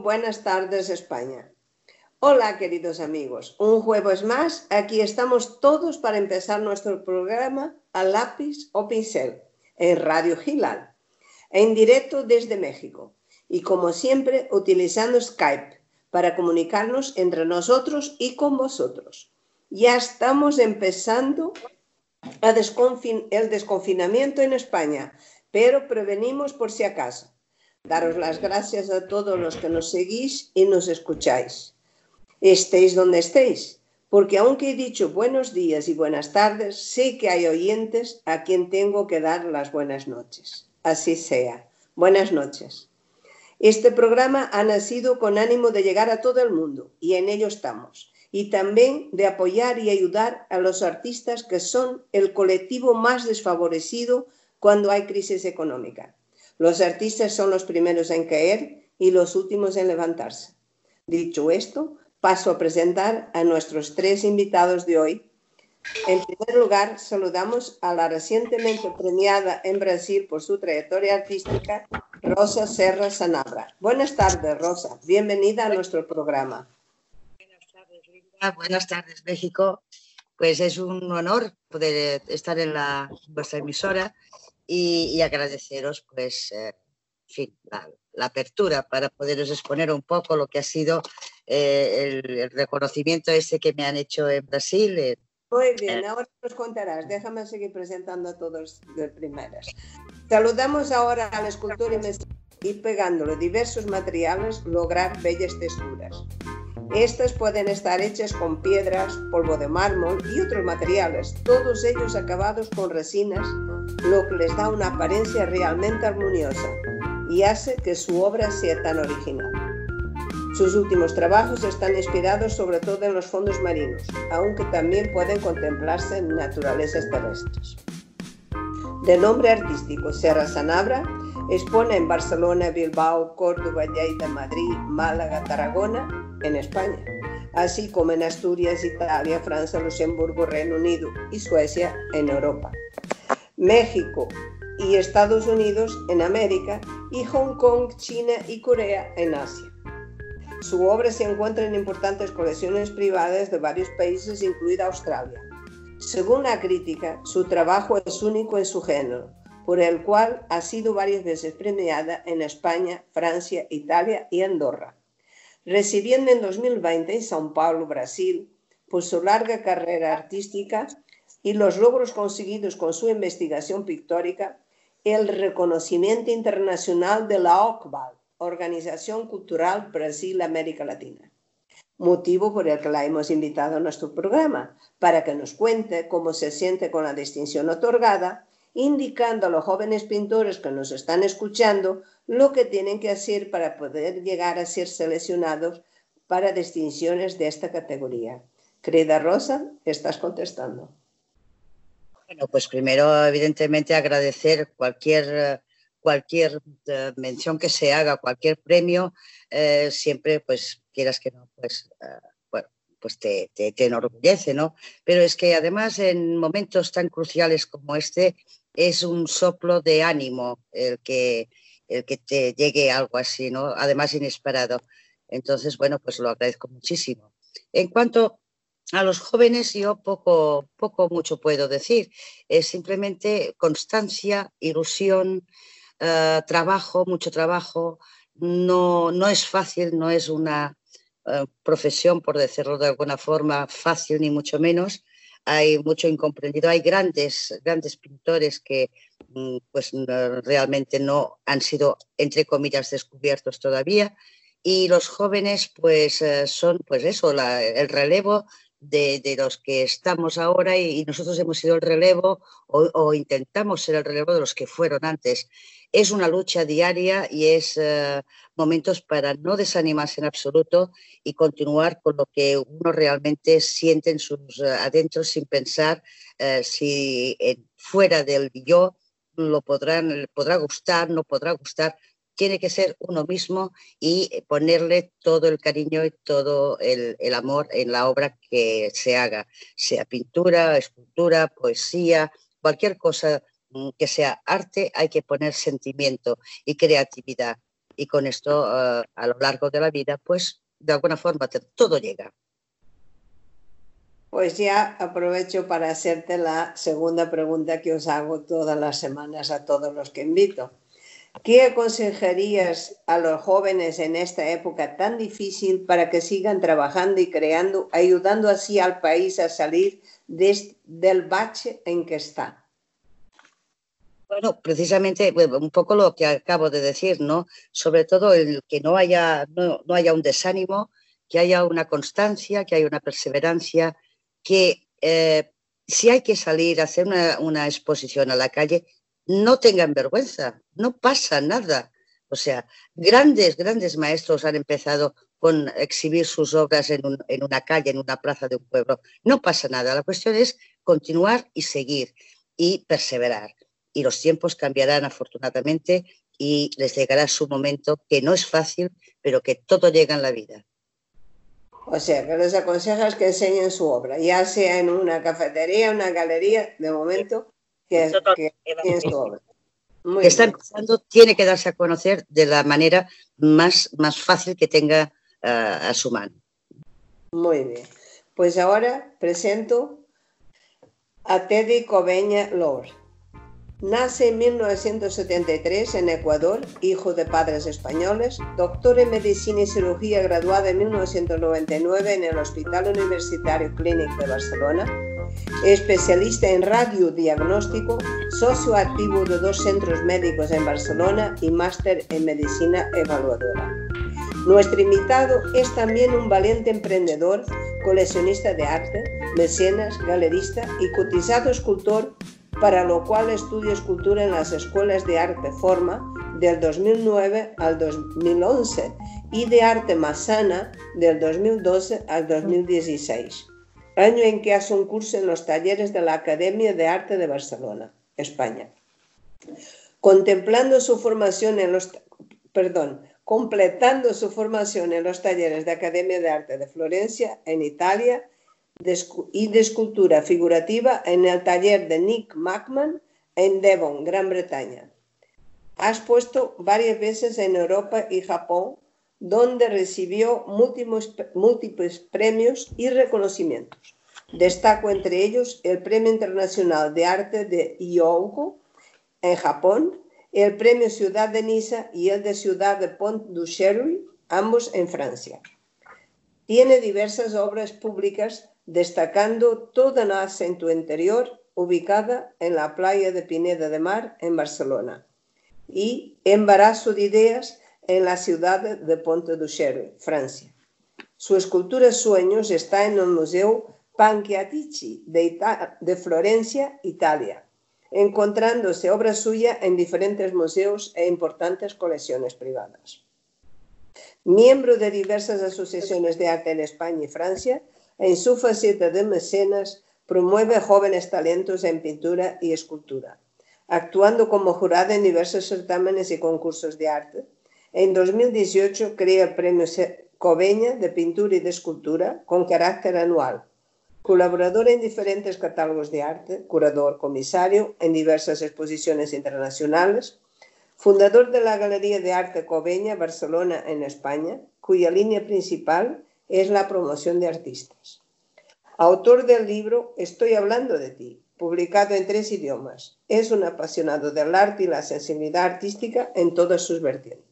buenas tardes España. Hola queridos amigos, un jueves más, aquí estamos todos para empezar nuestro programa a lápiz o pincel en Radio Gilal, en directo desde México y como siempre utilizando Skype para comunicarnos entre nosotros y con vosotros. Ya estamos empezando el desconfinamiento en España, pero prevenimos por si acaso. Daros las gracias a todos los que nos seguís y nos escucháis. Estéis donde estéis, porque aunque he dicho buenos días y buenas tardes, sé que hay oyentes a quien tengo que dar las buenas noches. Así sea. Buenas noches. Este programa ha nacido con ánimo de llegar a todo el mundo y en ello estamos. Y también de apoyar y ayudar a los artistas que son el colectivo más desfavorecido cuando hay crisis económica. Los artistas son los primeros en caer y los últimos en levantarse. Dicho esto, paso a presentar a nuestros tres invitados de hoy. En primer lugar, saludamos a la recientemente premiada en Brasil por su trayectoria artística, Rosa Serra Sanabra. Buenas tardes, Rosa. Bienvenida a nuestro programa. Buenas tardes, Linda. Buenas tardes, México. Pues es un honor poder estar en la, vuestra emisora y, agradeceros pues, eh, la, apertura para poderos exponer un poco lo que ha sido eh, el, reconocimiento ese que me han hecho en Brasil. Muy bien, ahora nos contarás. Déjame seguir presentando a todos de primeras. Saludamos ahora al escultor y, y pegándole diversos materiales lograr bellas texturas. Estas pueden estar hechas con piedras, polvo de mármol y otros materiales, todos ellos acabados con resinas, lo que les da una apariencia realmente armoniosa y hace que su obra sea tan original. Sus últimos trabajos están inspirados sobre todo en los fondos marinos, aunque también pueden contemplarse en naturalezas terrestres. De nombre artístico Serra Sanabra, expone en Barcelona, Bilbao, Córdoba, Lleida, Madrid, Málaga, Tarragona en España, así como en Asturias, Italia, Francia, Luxemburgo, Reino Unido y Suecia en Europa, México y Estados Unidos en América y Hong Kong, China y Corea en Asia. Su obra se encuentra en importantes colecciones privadas de varios países, incluida Australia. Según la crítica, su trabajo es único en su género, por el cual ha sido varias veces premiada en España, Francia, Italia y Andorra recibiendo en 2020 en São Paulo, Brasil, por su larga carrera artística y los logros conseguidos con su investigación pictórica, el reconocimiento internacional de la OCBAL, Organización Cultural Brasil-América Latina. Motivo por el que la hemos invitado a nuestro programa, para que nos cuente cómo se siente con la distinción otorgada, indicando a los jóvenes pintores que nos están escuchando lo que tienen que hacer para poder llegar a ser seleccionados para distinciones de esta categoría. Querida Rosa, estás contestando. Bueno, pues primero, evidentemente, agradecer cualquier, cualquier eh, mención que se haga, cualquier premio, eh, siempre, pues, quieras que no, pues, eh, bueno, pues te, te, te, enorgullece, ¿no? Pero es que además en momentos tan cruciales como este, es un soplo de ánimo el que, el que te llegue algo así, ¿no? Además inesperado. Entonces, bueno, pues lo agradezco muchísimo. En cuanto a los jóvenes, yo poco, poco mucho puedo decir. Es simplemente constancia, ilusión, eh, trabajo, mucho trabajo. No, no es fácil, no es una eh, profesión, por decirlo de alguna forma, fácil ni mucho menos. Hay mucho incomprendido. Hay grandes, grandes pintores que Mm, pues realmente no han sido, entre comillas, descubiertos todavía. Y los jóvenes, pues eh, son, pues eso, el relevo de, los que estamos ahora y, nosotros hemos sido el relevo o, intentamos ser el relevo de los que fueron antes. Es una lucha diaria y es eh, momentos para no desanimarse en absoluto y continuar con lo que uno realmente siente en sus eh, adentros sin pensar si fuera del yo lo podrán, podrá gustar, no podrá gustar, tiene que ser uno mismo y ponerle todo el cariño y todo el, amor en la obra que se haga, sea pintura, escultura, poesía, cualquier cosa mm, que sea arte, hay que poner sentimiento y creatividad. y con esto eh, a lo largo de la vida, pues de alguna forma todo llega. Pues ya aprovecho para hacerte la segunda pregunta que os hago todas las semanas a todos los que invito. ¿Qué aconsejarías a los jóvenes en esta época tan difícil para que sigan trabajando y creando, ayudando así al país a salir del bache en que está? Bueno, precisamente un poco lo que acabo de decir, ¿no? Sobre todo el que no haya, no, haya un desánimo, que haya una constancia, que haya una perseverancia, que eh, si hay que salir a hacer una exposición a la calle, no tengan vergüenza, no pasa nada. O sea, grandes, grandes maestros han empezado con exhibir sus obras en, una calle, en una plaza de un pueblo. No pasa nada. La cuestión es continuar y seguir y perseverar. Y los tiempos cambiarán afortunadamente y les llegará su momento, que no es fácil, pero que todo llega en la vida. O sea, que les aconsejas que enseñen su obra, ya sea en una cafetería, una galería, de momento, que, está empezando, tiene que darse a conocer de la manera más, más fácil que tenga uh, a su mano. Muy bien. Pues ahora presento a Teddy Coveña Lord. Nace en 1973 en Ecuador, hijo de padres españoles, doctor en medicina y cirugía graduada en 1999 en el Hospital Universitario Clínic de Barcelona especialista en radiodiagnóstico, socio activo de dos centros médicos en Barcelona y máster en medicina evaluadora. Nuestro invitado es también un valiente emprendedor, coleccionista de arte, mecenas, galerista y cotizado escultor, para lo cual estudia escultura en las escuelas de arte Forma del 2009 al 2011 y de arte Masana del 2012 al 2016 año en que hace un curso en los talleres de la Academia de Arte de Barcelona, España. Contemplando su formación en los, perdón, completando su formación en los talleres de Academia de Arte de Florencia, en Italia, y de escultura figurativa en el taller de Nick Mackman en Devon, Gran Bretaña. Ha expuesto varias veces en Europa y Japón donde recibió múltiples, premios y reconocimientos. Destaco entre ellos el Premio Internacional de Arte de Hyōgo en Japón, el Premio Ciudad de Niza y el de Ciudad de Pont du Cherry, ambos en Francia. Tiene diversas obras públicas, destacando Toda nace en tu interior, ubicada en la playa de Pineda de Mar, en Barcelona, y Embarazo de Ideas, en la ciudad de Ponte du Francia. Su escultura Sueños está en el Museo Pancchiatici de, Florencia, Italia, encontrándose obra suya en diferentes museos e importantes colecciones privadas. Miembro de diversas asociaciones de arte en España y Francia, en su faceta de mecenas promueve jóvenes talentos en pintura y escultura, actuando como jurada en diversos certámenes y concursos de arte, en 2018 crea el Premio Coveña de Pintura y de Escultura con carácter anual. Colaborador en diferentes catálogos de arte, curador comisario en diversas exposiciones internacionales, fundador de la Galería de Arte Coveña Barcelona en España, cuya línea principal es la promoción de artistas. Autor del libro Estoy hablando de ti, publicado en tres idiomas. Es un apasionado del arte y la sensibilidad artística en todas sus vertientes.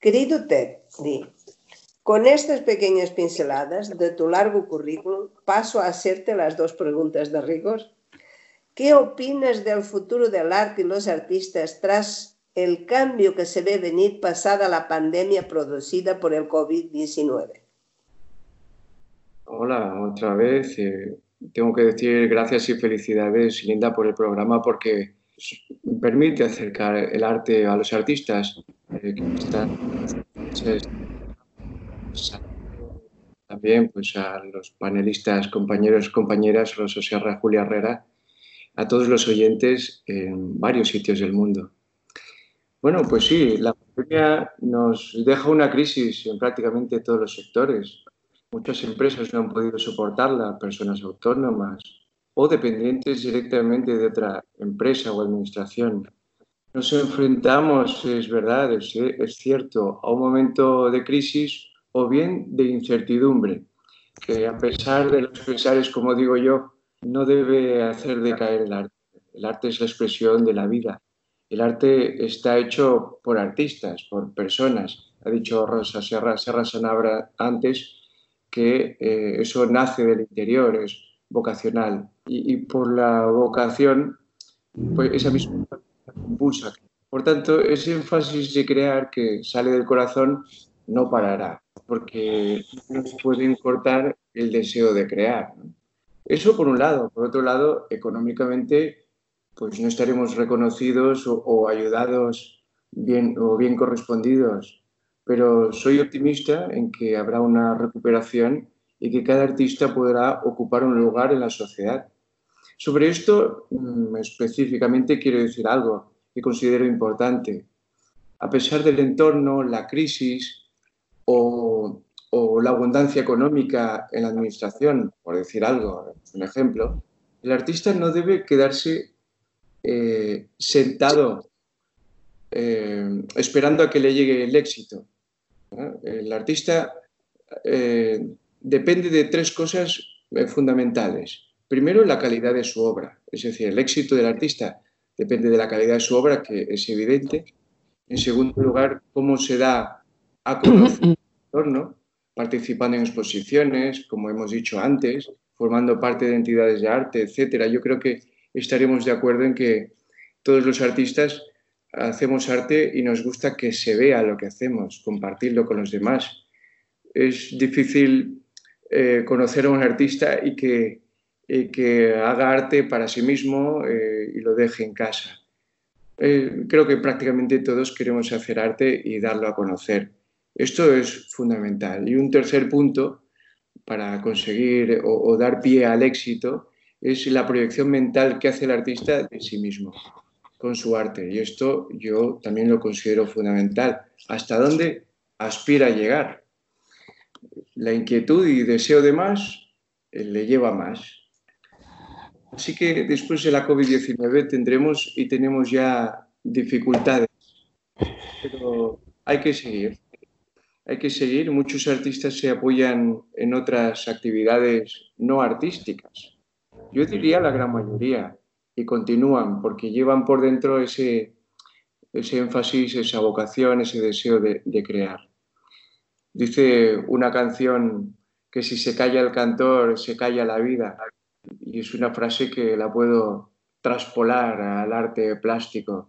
Querido Ted, con estas pequeñas pinceladas de tu largo currículum paso a hacerte las dos preguntas de rigor. ¿Qué opinas del futuro del arte y los artistas tras el cambio que se ve venir pasada la pandemia producida por el COVID-19? Hola, otra vez. Eh, tengo que decir gracias y felicidades, Linda, por el programa porque permite acercar el arte a los artistas eh, que están también pues a los panelistas, compañeros, compañeras, Rosa Sierra, Julia Herrera, a todos los oyentes en varios sitios del mundo. Bueno, pues sí, la pandemia nos deja una crisis en prácticamente todos los sectores. Muchas empresas no han podido soportarla, personas autónomas, o dependientes directamente de otra empresa o administración. Nos enfrentamos, es verdad, es, es cierto, a un momento de crisis o bien de incertidumbre, que a pesar de los pesares, como digo yo, no debe hacer decaer el arte. El arte es la expresión de la vida. El arte está hecho por artistas, por personas. Ha dicho Rosa Serra, Serra Sanabra antes que eh, eso nace del interior, es vocacional. Y, por la vocación, pues esa misma impulsa. Por tanto, ese énfasis de crear que sale del corazón no parará, porque no se puede cortar el deseo de crear. Eso por un lado. Por otro lado, económicamente, pues no estaremos reconocidos o, o ayudados bien, o bien correspondidos pero soy optimista en que habrá una recuperación y que cada artista podrá ocupar un lugar en la sociedad. Sobre esto mm, específicamente quiero decir algo que considero importante. A pesar del entorno, la crisis o, la abundancia económica en la administración, por decir algo, un ejemplo, el artista no debe quedarse eh, sentado eh, esperando a que le llegue el éxito. El artista eh, depende de tres cosas fundamentales. Primero, la calidad de su obra, es decir, el éxito del artista depende de la calidad de su obra, que es evidente. En segundo lugar, cómo se da a conocer el entorno, participando en exposiciones, como hemos dicho antes, formando parte de entidades de arte, etcétera. Yo creo que estaremos de acuerdo en que todos los artistas hacemos arte y nos gusta que se vea lo que hacemos, compartirlo con los demás. Es difícil eh, conocer a un artista y que, que haga arte para sí mismo eh, y lo deje en casa. Eh, creo que prácticamente todos queremos hacer arte y darlo a conocer. Esto es fundamental. Y un tercer punto para conseguir o dar pie al éxito es la proyección mental que hace el artista de sí mismo con su arte. Y esto yo también lo considero fundamental. ¿Hasta dónde aspira a llegar? La inquietud y deseo de más eh, le lleva más. Así que después de la COVID-19 tendremos y tenemos ya dificultades, pero hay que seguir. Hay que seguir. Muchos artistas se apoyan en otras actividades no artísticas. Yo diría la gran mayoría y continúan porque llevan por dentro ese, ese énfasis, esa vocación, ese deseo de, crear. Dice una canción que si se calla el cantor, se calla la vida. Y es una frase que la puedo traspolar al arte plástico.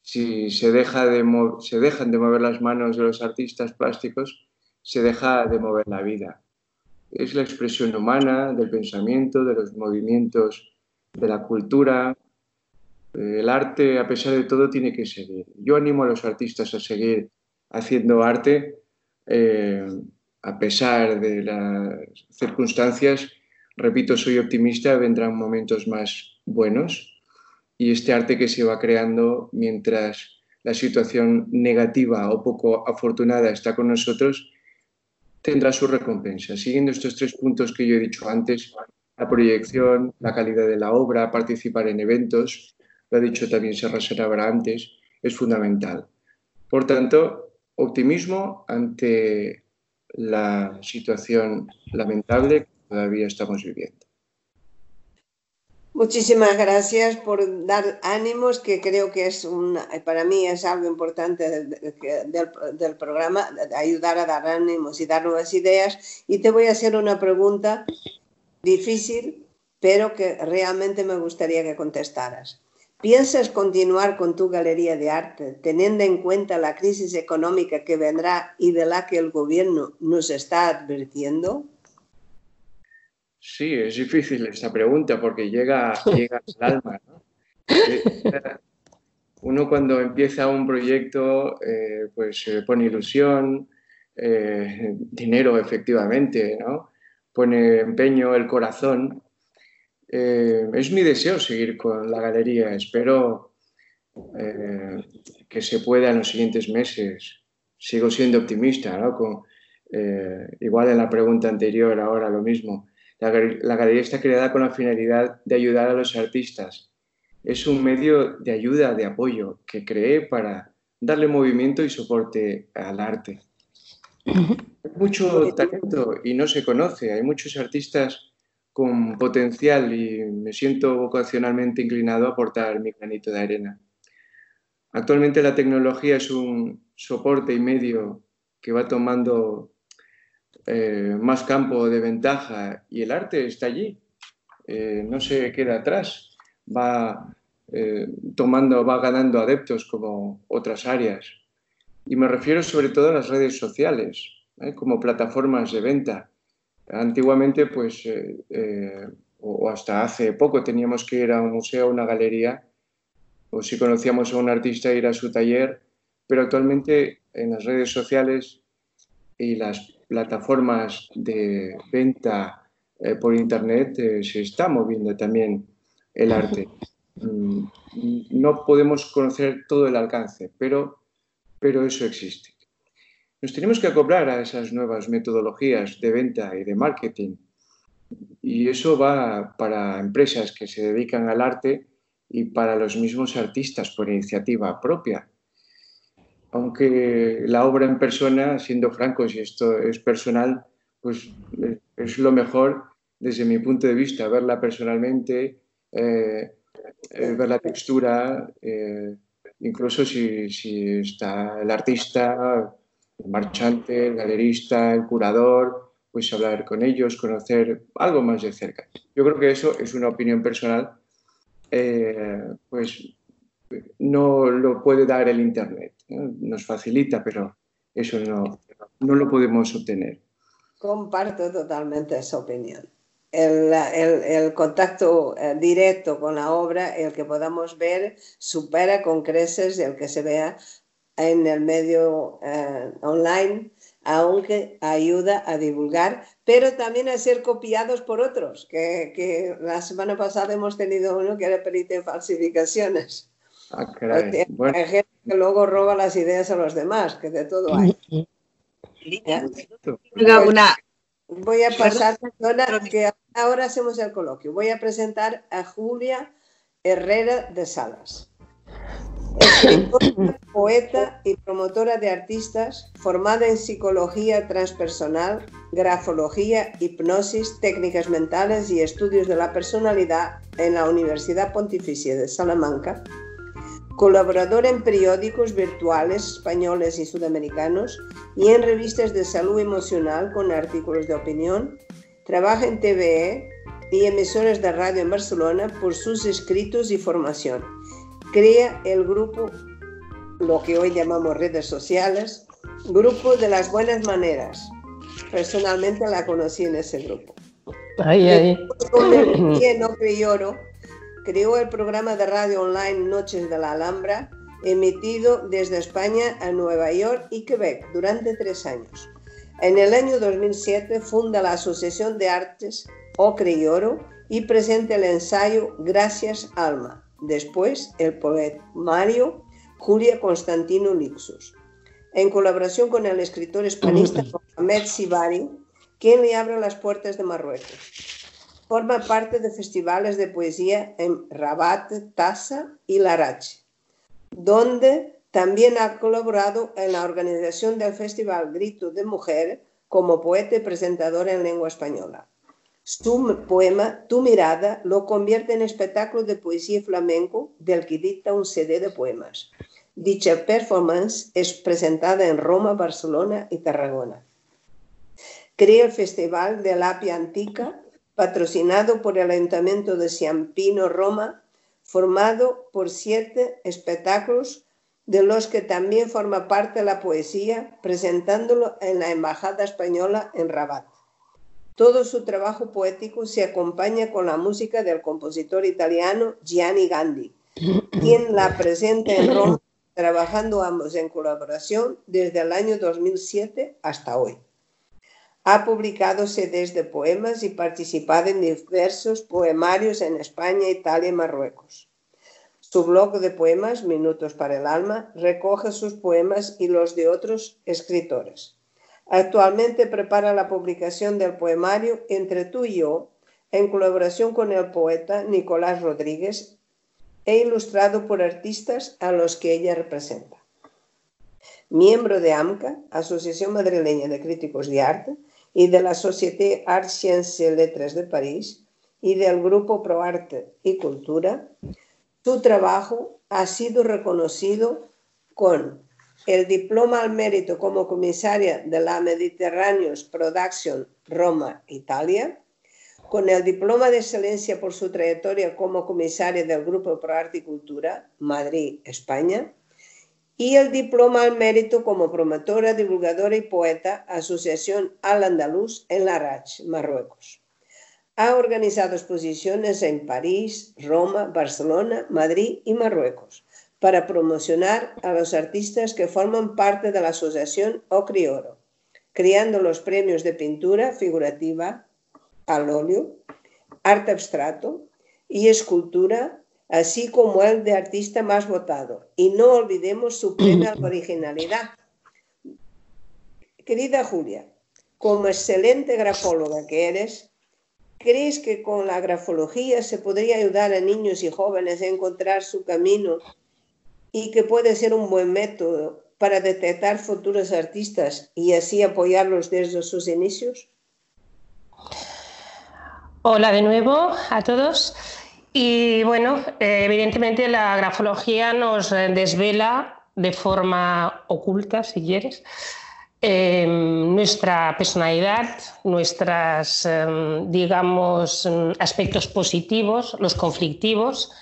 Si se, deja de se dejan de mover las manos de los artistas plásticos, se deja de mover la vida. Es la expresión humana del pensamiento, de los movimientos de la cultura. El arte, a pesar de todo, tiene que seguir. Yo animo a los artistas a seguir haciendo arte eh, a pesar de las circunstancias. Repito, soy optimista, vendrán momentos más buenos y este arte que se va creando mientras la situación negativa o poco afortunada está con nosotros, tendrá su recompensa. Siguiendo estos tres puntos que yo he dicho antes, la proyección, la calidad de la obra, participar en eventos, lo ha dicho también Serra Serabra antes, es fundamental. Por tanto, optimismo ante la situación lamentable todavía estamos viviendo. Muchísimas gracias por dar ánimos, que creo que es para mí es algo importante del, programa, ayudar a dar ánimos y dar nuevas ideas. Y te voy a hacer una pregunta difícil, pero que realmente me gustaría que contestaras. ¿Piensas continuar con tu galería de arte teniendo en cuenta la crisis económica que vendrá y de la que el gobierno nos está advirtiendo? Sí, es difícil esta pregunta porque llega, llega al alma. Eh, uno cuando empieza un proyecto, eh, pues se pone ilusión, eh, dinero efectivamente, ¿no? pone empeño, el corazón. Eh, es mi deseo seguir con la galería. Espero eh, que se pueda en los siguientes meses. Sigo siendo optimista, ¿no? Eh, igual en la pregunta anterior, ahora lo mismo. La, galería está creada con la finalidad de ayudar a los artistas, es un medio de ayuda, de apoyo que creé para darle movimiento y soporte al arte. Hay mucho talento y no se conoce, hay muchos artistas con potencial y me siento vocacionalmente inclinado a aportar mi granito de arena. Actualmente la tecnología es un soporte y medio que va tomando eh, más campo de ventaja y el arte está allí, eh, no se queda atrás, va eh, tomando, va ganando adeptos como otras áreas. Y me refiero sobre todo a las redes sociales, como plataformas de venta. Antiguamente, pues, eh, eh, o hasta hace poco, teníamos que ir a un museo, a una galería, o si conocíamos a un artista, ir a su taller, pero actualmente en las redes sociales y las plataformas de venta eh, por Internet se está moviendo también el arte. Mm, no podemos conocer todo el alcance, pero, pero eso existe. Nos tenemos que acoplar a esas nuevas metodologías de venta y de marketing. Y eso va para empresas que se dedican al arte y para los mismos artistas por iniciativa propia. Aunque la obra en persona, siendo francos, y esto es personal, pues es lo mejor desde mi punto de vista, verla personalmente, eh, eh, ver la textura, eh, incluso si, si, está el artista el marchante, el galerista, el curador, pues hablar con ellos, conocer algo más de cerca. Yo creo que eso es una opinión personal, eh, pues no lo puede dar el Internet. Nos facilita, pero eso no, no lo podemos obtener. Comparto totalmente esa opinión. El, el, el, contacto eh, directo con la obra, el que podamos ver, supera con creces el que se vea en el medio eh, online, aunque ayuda a divulgar, pero también a ser copiados por otros, que, que la semana pasada hemos tenido uno que era perito en falsificaciones. Ah, caray. Hay gente que luego roba las ideas a los demás, que de todo hay. Voy a pasar, que ahora hacemos el coloquio. Voy a presentar a Julia Herrera de Salas. Escritora, poeta y promotora de artistas, formada en psicología transpersonal, grafología, hipnosis, técnicas mentales y estudios de la personalidad en la Universidad Pontificia de Salamanca, colaboradora en periódicos virtuales españoles y sudamericanos y en revistas de salud emocional con artículos de opinión, trabaja en TVE y emisoras de radio en Barcelona por sus escritos y formación crea el grupo, lo que hoy llamamos redes sociales, Grupo de las Buenas Maneras. Personalmente la conocí en ese grupo. Ahí, ahí. no creó el programa de radio online Noches de la Alhambra, emitido desde España a Nueva York y Quebec durante tres años. En el año 2007 funda la Asociación de Artes Ocre y Oro y presenta el ensayo Gracias Alma, Después, el poeta Mario Julia Constantino Lixus, en colaboración con el escritor hispanista Mohamed Sibari, quien le abre las puertas de Marruecos. Forma parte de festivales de poesía en Rabat, Tasa y Larache, donde también ha colaborado en la organización del Festival Grito de Mujer como poeta y presentadora en lengua española. Su poema Tu mirada lo convierte en espectáculo de poesía flamenco del que dicta un CD de poemas. Dicha performance es presentada en Roma, Barcelona y Tarragona. Crea el Festival de Apia Antica, patrocinado por el Ayuntamiento de Ciampino, Roma, formado por siete espectáculos de los que también forma parte la poesía, presentándolo en la Embajada Española en Rabat. Todo su trabajo poético se acompaña con la música del compositor italiano Gianni Gandhi, quien la presenta en Roma, trabajando ambos en colaboración desde el año 2007 hasta hoy. Ha publicado CDs de poemas y participado en diversos poemarios en España, Italia y Marruecos. Su blog de poemas, Minutos para el Alma, recoge sus poemas y los de otros escritores. Actualmente prepara la publicación del poemario Entre tú y yo, en colaboración con el poeta Nicolás Rodríguez, e ilustrado por artistas a los que ella representa. Miembro de AMCA, Asociación Madrileña de Críticos de Arte, y de la Société Arts Sciences et Lettres de París y del Grupo Pro Arte y Cultura, su trabajo ha sido reconocido con el diploma al mérito como comisaria de la Mediterraneous Production Roma, Italia, con el diploma de excelencia por su trayectoria como comisaria del Grupo Pro Arte y Cultura, Madrid, España, y el diploma al mérito como promotora, divulgadora y poeta, Asociación Al Andaluz en Larach, Marruecos. Ha organizado exposiciones en París, Roma, Barcelona, Madrid y Marruecos para promocionar a los artistas que forman parte de la asociación Ocrioro, creando los premios de pintura figurativa al óleo, arte abstracto y escultura así como el de artista más votado. Y no olvidemos su premio a la originalidad. Querida Julia, como excelente grafóloga que eres, ¿crees que con la grafología se podría ayudar a niños y jóvenes a encontrar su camino y que puede ser un buen método para detectar futuros artistas y así apoyarlos desde sus inicios? Hola de nuevo a todos. Y bueno, eh, evidentemente la grafología nos eh, desvela de forma oculta, si quieres, em, nuestra personalidad, nuestros, em, digamos, aspectos positivos, los conflictivos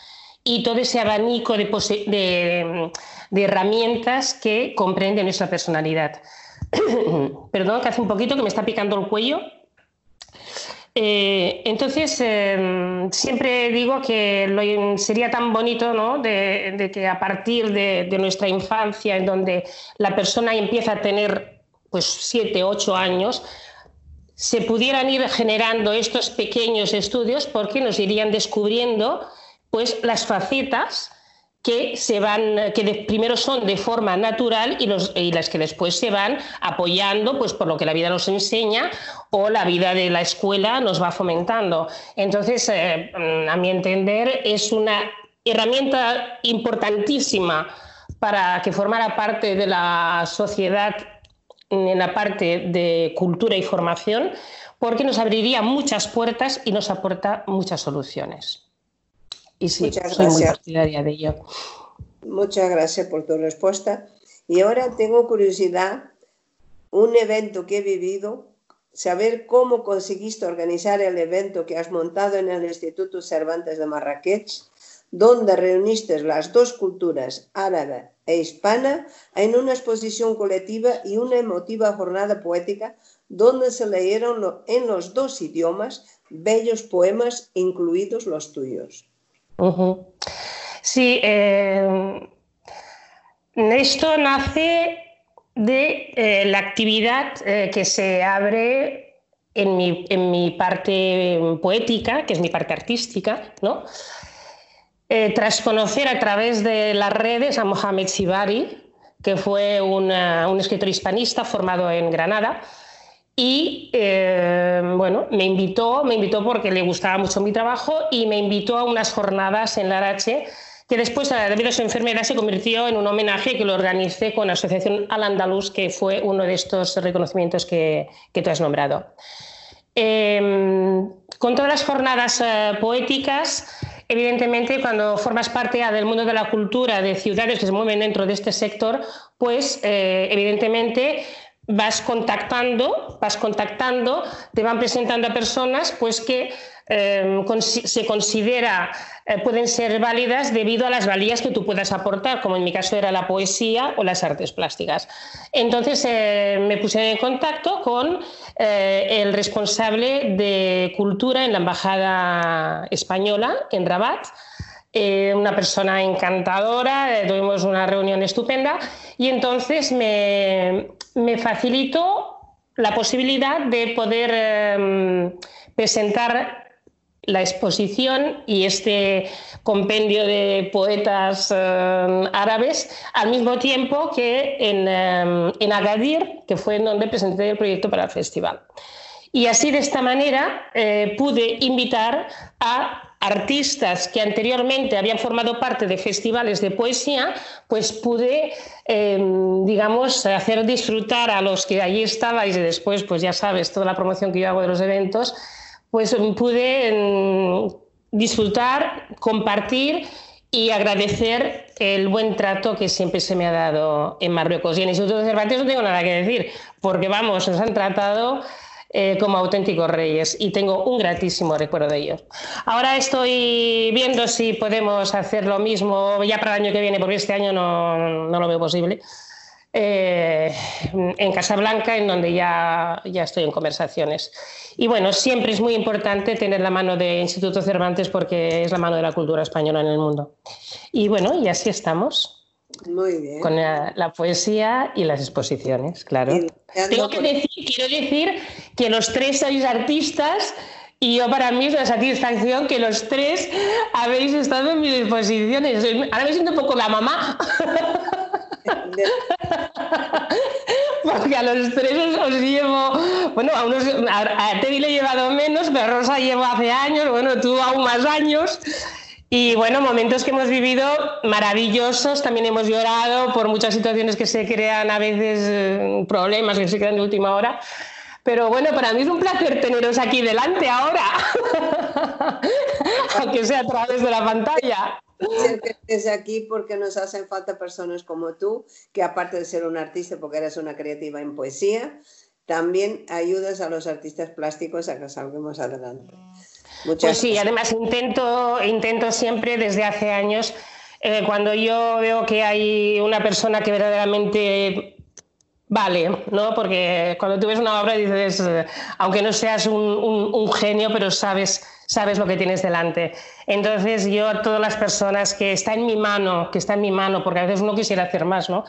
y todo ese abanico de, de herramientas que comprende nuestra personalidad. Perdón, que hace un poquito que me está picando el cuello. Eh, entonces, em, siempre digo que sería tan bonito ¿no? de, que a partir de, nuestra infancia, en donde la persona empieza a tener pues siete, ocho años, se pudieran ir generando estos pequeños estudios porque nos irían descubriendo pues las facetas que se van, que primero son de forma natural y, los, y, las que después se van apoyando, pues por lo que la vida nos enseña o la vida de la escuela nos va fomentando. Entonces, eh, a mi entender, es una herramienta importantísima para que formara parte de la sociedad en la parte de cultura y formación, porque nos abriría muchas puertas y nos aporta muchas soluciones. Y sí, Muchas soy gracias. muy de ello. Muchas gracias por tu respuesta. Y ahora tengo curiosidad, un evento que he vivido, saber cómo conseguiste organizar el evento que has montado en el Instituto Cervantes de Marrakech, donde reuniste las dos culturas, árabe e hispana, en una exposición colectiva y una emotiva jornada poética donde se leyeron en los dos idiomas bellos poemas, incluidos los tuyos. Sí, eh, esto nace de eh, la actividad eh, que se abre en mi, parte poética, que es mi parte artística, ¿no? tras conocer a través de las redes a Mohamed Sibari, que fue un escritor hispanista formado en Granada, y eh, bueno, me invitó, me invitó porque le gustaba mucho mi trabajo y me invitó a unas jornadas en la Arache que después, a su enfermedad, se convirtió en un homenaje que lo organicé con la Asociación Al Andaluz, que fue uno de estos reconocimientos que, que tú has nombrado. Em, con todas las jornadas eh, poéticas, evidentemente, cuando formas parte del mundo de la cultura, de ciudades que se mueven dentro de este sector, pues eh, evidentemente vas contactando, vas contactando, te van presentando a personas pues que em, se considera eh, pueden ser válidas debido a las valías que tú puedas aportar, como en mi caso era la poesía o las artes plásticas. Entonces eh, me puse en contacto con eh, el responsable de cultura en la Embajada Española en Rabat, una persona encantadora, tuvimos una reunión estupenda y entonces me, me facilitó la posibilidad de poder em, presentar la exposición y este compendio de poetas em, árabes al mismo tiempo que en, em, en, Agadir, que fue en donde presenté el proyecto para el festival. Y así de esta manera eh, pude invitar a artistas que anteriormente habían formado parte de festivales de poesía, pues pude, em, digamos, hacer disfrutar a los que allí estabais y después, pues ya sabes, toda la promoción que yo hago de los eventos, pues pude em, disfrutar, compartir y agradecer el buen trato que siempre se me ha dado en Marruecos. Y en el Instituto de Cervantes no tengo nada que decir, porque vamos, nos han tratado eh, como auténticos reyes y tengo un gratísimo recuerdo de ellos. Ahora estoy viendo si podemos hacer lo mismo ya para el año que viene, porque este año no, no lo veo posible. Eh, en Casablanca, en donde ya, ya estoy en conversaciones. Y bueno, siempre es muy importante tener la mano de Instituto Cervantes porque es la mano de la cultura española en el mundo. Y bueno, y así estamos. Muy bien. Con la, poesía y las exposiciones, claro. Tengo que decir, quiero decir que los tres sois artistas y yo para mí es una satisfacción que los tres habéis estado en mis exposiciones. Ahora me siento un poco la mamá. Porque a los tres os llevo, bueno, a, unos, a, Teddy le he llevado menos, pero Rosa llevo hace años, bueno, tú aún más años. Y bueno, momentos que hemos vivido maravillosos, también hemos llorado por muchas situaciones que se crean a veces, eh, problemas que se crean de última hora. Pero bueno, para mí es un placer teneros aquí delante ahora, aunque sea a través de la pantalla. Siempre estés aquí porque nos hacen falta personas como tú, que aparte de ser un artista, porque eres una creativa en poesía, también ayudas a los artistas plásticos a que salgamos adelante. Pues sí, además intento, intento siempre desde hace años, eh, cuando yo veo que hay una persona que verdaderamente vale, ¿no? Porque cuando tú ves una obra dices, aunque no seas un, un genio, pero sabes sabes lo que tienes delante. Entonces yo a todas las personas que está en mi mano, que está en mi mano, porque a veces uno quisiera hacer más, ¿no?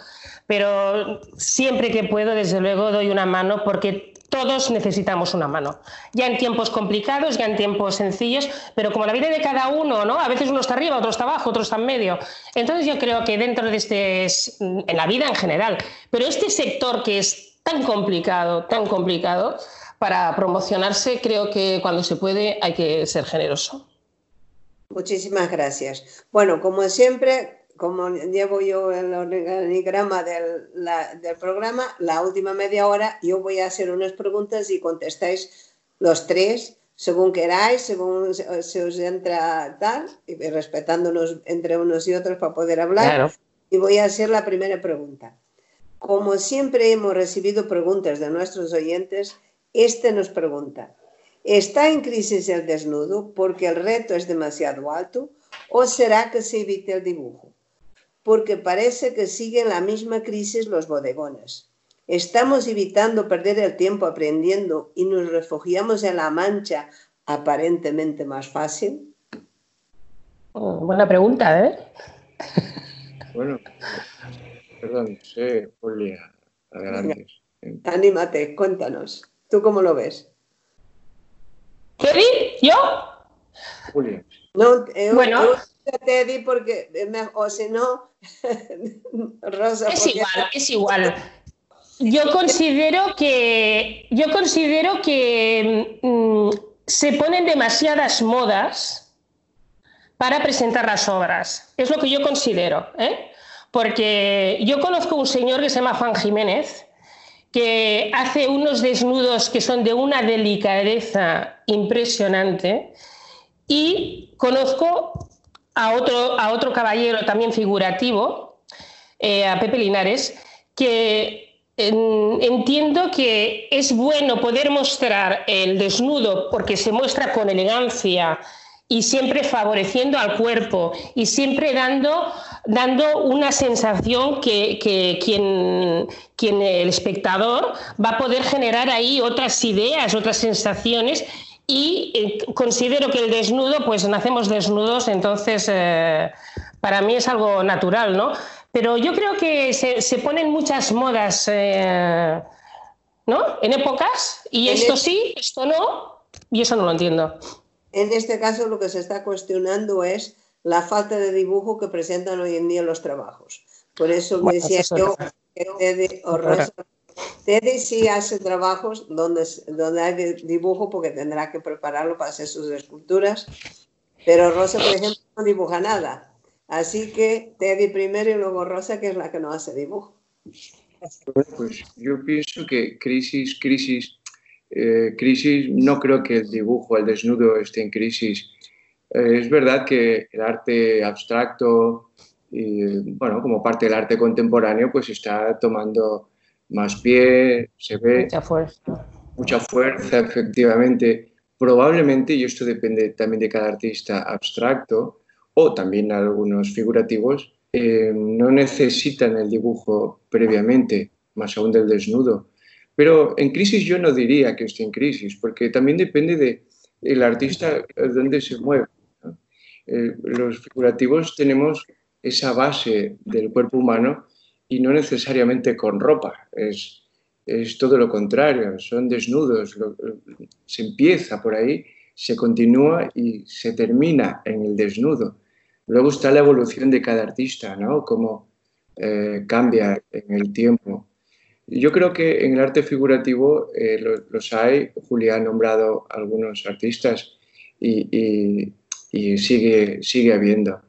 Pero siempre que puedo, desde luego, doy una mano porque todos necesitamos una mano. Ya en tiempos complicados, ya en tiempos sencillos, pero como la vida de cada uno, ¿no? A veces uno está arriba, otro está abajo, otro está en medio. Entonces yo creo que dentro de este, en la vida en general, pero este sector que es tan complicado, tan complicado, para promocionarse, creo que cuando se puede hay que ser generoso. Muchísimas gracias. Bueno, como siempre, como llevo yo el organigrama del, del, programa, la última media hora yo voy a hacer unas preguntas y contestáis los tres según queráis, según se os entra tal, y respetándonos entre unos y otros para poder hablar. Y voy a hacer la primera pregunta. Como siempre hemos recibido preguntas de nuestros oyentes, este nos pregunta, ¿está en crisis el desnudo porque el reto es demasiado alto o será que se evite el dibujo? Porque parece que siguen la misma crisis los bodegones. ¿Estamos evitando perder el tiempo aprendiendo y nos refugiamos en la mancha aparentemente más fácil? Oh, buena pregunta, ¿eh? Bueno, perdón, sí, Julia, adelante. Anímate, cuéntanos. ¿Tú cómo lo ves? ¿Teddy? ¿Yo? Julia. No, eh, bueno. Teddy porque, o si no, Rosa. Es igual, es igual. Yo considero que, yo considero que mm, se ponen demasiadas modas para presentar las obras. Es lo que yo considero. ¿eh? Porque yo conozco un señor que se llama Juan Jiménez, que hace unos desnudos que son de una delicadeza impresionante y conozco a otro, a otro caballero también figurativo, eh, a Pepe Linares, que entiendo que es bueno poder mostrar el desnudo porque se muestra con elegancia y siempre favoreciendo al cuerpo y siempre dando, dando una sensación que, quien, quien, el espectador va a poder generar ahí otras ideas, otras sensaciones y eh, considero que el desnudo, pues nacemos desnudos, entonces eh, para mí es algo natural, ¿no? Pero yo creo que se, ponen muchas modas, eh, ¿no? En épocas, y esto sí, esto no, y eso no lo entiendo. En este caso lo que se está cuestionando es la falta de dibujo que presentan hoy en día los trabajos. Por eso me decía yo que Teddy, sí hace trabajos donde, donde hay dibujo porque tendrá que prepararlo para hacer sus esculturas. Pero Rosa, por ejemplo, no dibuja nada. Así que Teddy primero y luego Rosa, que es la que no hace dibujo. Pues yo pienso que crisis, crisis, eh, crisis, no creo que el dibujo, el desnudo esté en crisis. Eh, es verdad que el arte abstracto, y, bueno, como parte del arte contemporáneo, pues está tomando más pie, se ve... Mucha fuerza. Mucha fuerza, efectivamente. Probablemente, y esto depende también de cada artista abstracto, o también algunos figurativos, eh, no necesitan el dibujo previamente, más aún del desnudo. Pero en crisis yo no diría que esté en crisis, porque también depende de el artista dónde se mueve. Eh, los figurativos tenemos esa base del cuerpo humano y no necesariamente con ropa, es, es todo lo contrario, son desnudos, se empieza por ahí, se continúa y se termina en el desnudo. Luego está la evolución de cada artista, ¿no? Cómo eh, cambia en el tiempo. Yo creo que en el arte figurativo eh, los, hay, Julia ha nombrado algunos artistas y, y, sigue, sigue habiendo.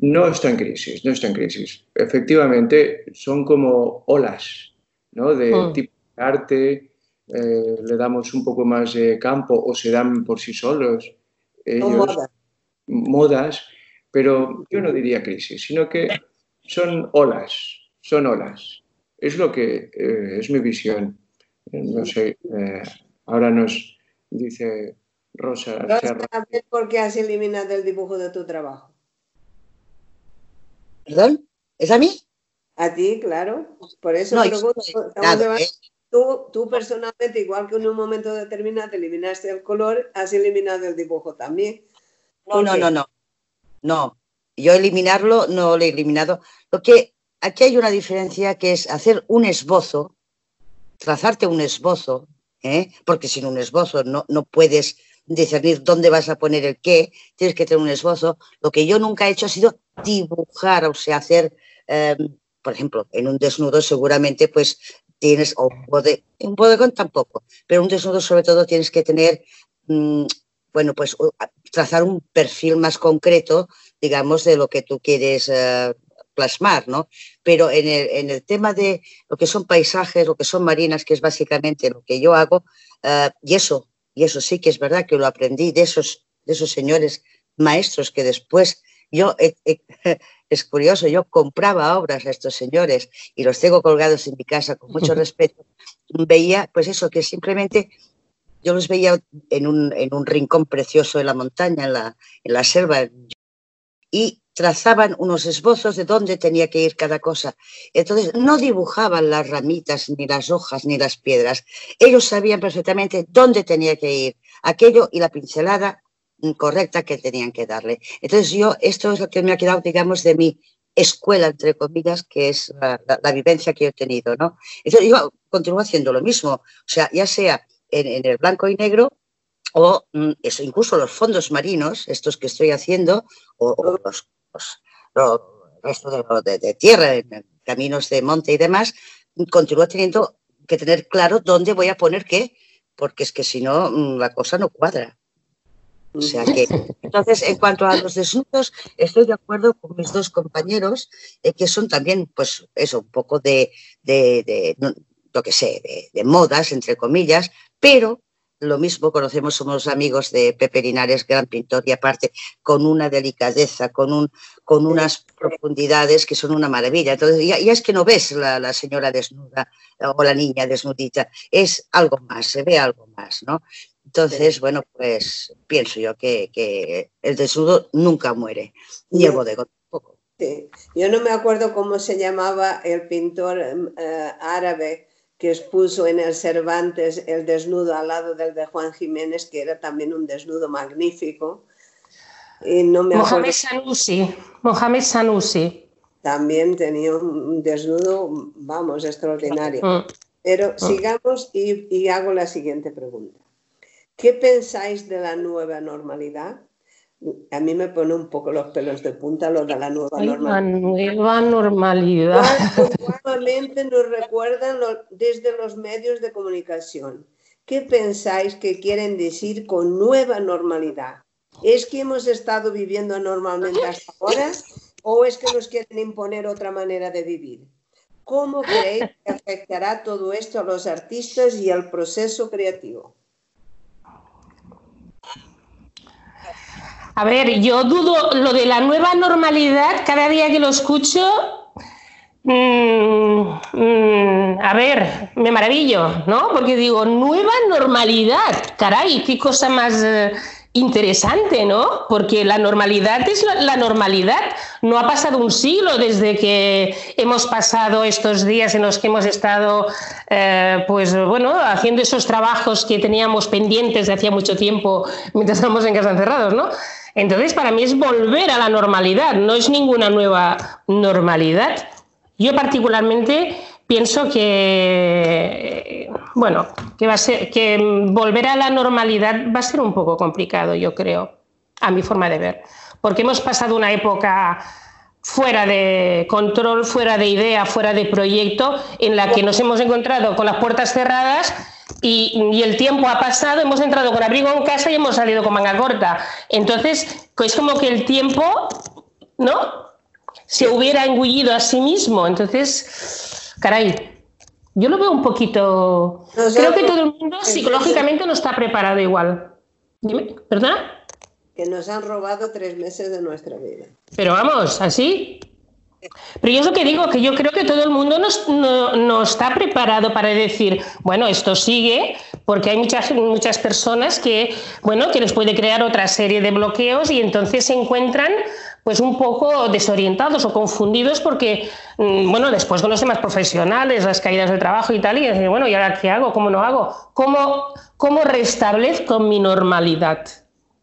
No está en crisis, no está en crisis. Efectivamente, son como olas ¿no? de mm. tipo de arte, eh, le damos un poco más de campo o se dan por sí solos. Ellos, modas pero yo no diría crisis, sino que son olas, son olas. Es lo que eh, es mi visión. No sé, eh, ahora nos dice Rosa. Rosa ¿Por qué has eliminado el dibujo de tu trabajo? ¿Perdón? ¿Es a mí? A ti, claro. Por eso pregunto. Eh. tú, tú, personalmente, igual que en un momento determinado eliminaste el color, has eliminado el dibujo también. No, no, no, no. No, yo eliminarlo no lo he eliminado. Lo que aquí hay una diferencia que es hacer un esbozo, trazarte un esbozo, ¿eh? porque sin un esbozo no, no puedes discernir dónde vas a poner el qué, tienes que tener un esbozo. Lo que yo nunca he hecho ha sido dibujar, o sea, hacer, em, por ejemplo, en un desnudo seguramente pues tienes, o un, un bodegón tampoco, pero un desnudo sobre todo tienes que tener mm, bueno, pues trazar un perfil más concreto, digamos, de lo que tú quieres eh, plasmar, ¿no? Pero en el, tema de lo que son paisajes, lo que son marinas, que es básicamente lo que yo hago, eh, y eso, y eso sí que es verdad que lo aprendí de esos, de esos señores maestros que después yo, es curioso, yo compraba obras a estos señores y los tengo colgados en mi casa con mucho respeto, veía pues eso, que simplemente yo los veía en un, en un rincón precioso de la montaña, en la, en la selva, y trazaban unos esbozos de dónde tenía que ir cada cosa. Entonces, no dibujaban las ramitas, ni las hojas, ni las piedras. Ellos sabían perfectamente dónde tenía que ir aquello y la pincelada correcta que tenían que darle. Entonces, yo, esto es lo que me ha quedado, digamos, de mi escuela, entre comillas, que es la, la vivencia que he tenido, ¿no? Entonces, yo continúo haciendo lo mismo. O sea, ya sea en, el blanco y negro o mm, eso, incluso los fondos marinos, estos que estoy haciendo, o, los, restos de, tierra, en caminos de monte y demás, continúo teniendo que tener claro dónde voy a poner qué, porque es que si no, mm, la cosa no cuadra. O sea que, entonces, en cuanto a los desnudos, estoy de acuerdo con mis dos compañeros, eh, que son también, pues, eso, un poco de, de, lo que sé, de, modas, entre comillas, pero lo mismo conocemos, somos amigos de Pepe Linares, gran pintor, y aparte con una delicadeza, con, un, con unas profundidades que son una maravilla. Entonces, ya, es que no ves la, la, señora desnuda o la niña desnudita, es algo más, se ve algo más, ¿no? Entonces, bueno, pues pienso yo que, el desnudo nunca muere, ni el bodegón. Yo no me acuerdo cómo se llamaba el pintor eh, árabe que expuso en el Cervantes el desnudo al lado del de Juan Jiménez, que era también un desnudo magnífico. Y no me Mohamed Sanusi, Mohamed Sanusi. También tenía un desnudo, vamos, extraordinario. Mm. Pero mm. sigamos y, y hago la siguiente pregunta. ¿Qué pensáis de la nueva normalidad? A mí me pone un poco los pelos de punta lo de la nueva normalidad. La nueva normalidad. Nuevamente nos recuerdan desde los medios de comunicación. ¿Qué pensáis que quieren decir con nueva normalidad? ¿Es que hemos estado viviendo normalmente hasta ahora o es que nos quieren imponer otra manera de vivir? ¿Cómo creéis que afectará todo esto a los artistas y al proceso creativo? A ver, yo dudo lo de la nueva normalidad, cada día que lo escucho, mm, mm, a ver, me maravillo, ¿no? Porque digo, nueva normalidad, caray, qué cosa más... Eh, interesante, ¿no? Porque la normalidad es la, normalidad. No ha pasado un siglo desde que hemos pasado estos días en los que hemos estado, eh, pues bueno, haciendo esos trabajos que teníamos pendientes de hacía mucho tiempo mientras estábamos en casa encerrados, ¿no? Entonces, para mí es volver a la normalidad, no es ninguna nueva normalidad. Yo particularmente pienso que, bueno, que, volver a la normalidad va a ser un poco complicado, yo creo, a mi forma de ver, porque hemos pasado una época fuera de control, fuera de idea, fuera de proyecto, en la que nos hemos encontrado con las puertas cerradas y, y, el tiempo ha pasado, hemos entrado con abrigo en casa y hemos salido con manga corta. Entonces, es como que el tiempo, ¿no? Se hubiera engullido a sí mismo. Entonces, caray, yo lo veo un poquito... Creo que todo el mundo psicológicamente no está preparado igual. Dime, ¿Perdona? Que nos han robado tres meses de nuestra vida. Pero vamos, así. Pero yo es lo que digo, que yo creo que todo el mundo no, está preparado para decir, bueno, esto sigue, porque hay muchas, muchas personas que, bueno, que les puede crear otra serie de bloqueos y entonces se encuentran pues un poco desorientados o confundidos porque, mm, bueno, después con los temas profesionales, las caídas del trabajo y tal, y decir, bueno, ¿y ahora qué hago? ¿Cómo no hago? ¿Cómo, cómo restablezco mi normalidad?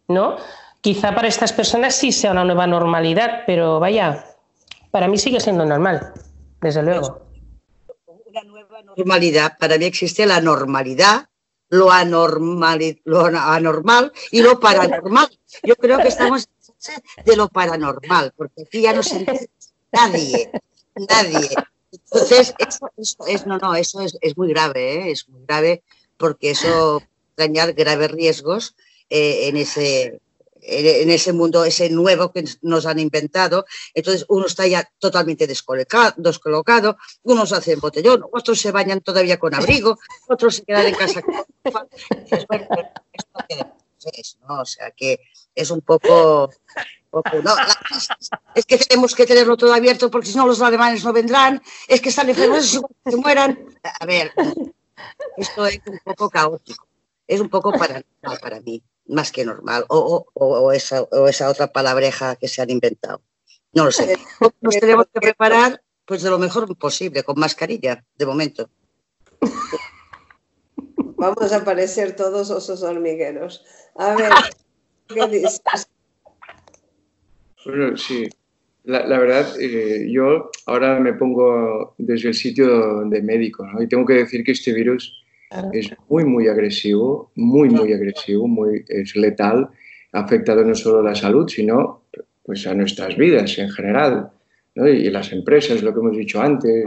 ¿No? Quizá para estas personas sí sea una nueva normalidad, pero vaya, para mí sigue siendo normal, desde luego. Una nueva normalidad, para mí existe la normalidad, lo anormal, lo anormal y lo paranormal. Yo creo que estamos de lo paranormal, porque aquí ya no se entiende nadie, nadie. Entonces, eso, es, no, no, eso es, es muy grave, ¿eh? es muy grave porque eso dañar graves riesgos eh, en ese en ese mundo, ese nuevo que nos han inventado. Entonces, uno está ya totalmente descolocado, unos hacen botellón, otros se bañan todavía con abrigo, otros se quedan en casa. ¿no? O sea que es un poco... no, es que tenemos que tenerlo todo abierto porque si no los alemanes no vendrán, es que están enfermos se mueran. A ver, esto es un poco caótico, es un poco para, para mí, más que normal, o, o, esa, o esa otra palabreja que se han inventado. No lo sé. Nos tenemos que preparar pues de lo mejor posible, con mascarilla, de momento. Vamos a parecer todos osos hormigueros. A ver, ¿qué dices? Bueno, sí. La, verdad, eh, yo ahora me pongo desde el sitio de médico ¿no? y tengo que decir que este virus es muy, muy agresivo, muy, muy agresivo, muy, es letal, ha afectado no solo a la salud, sino pues, a nuestras vidas en general ¿no? y las empresas, lo que hemos dicho antes,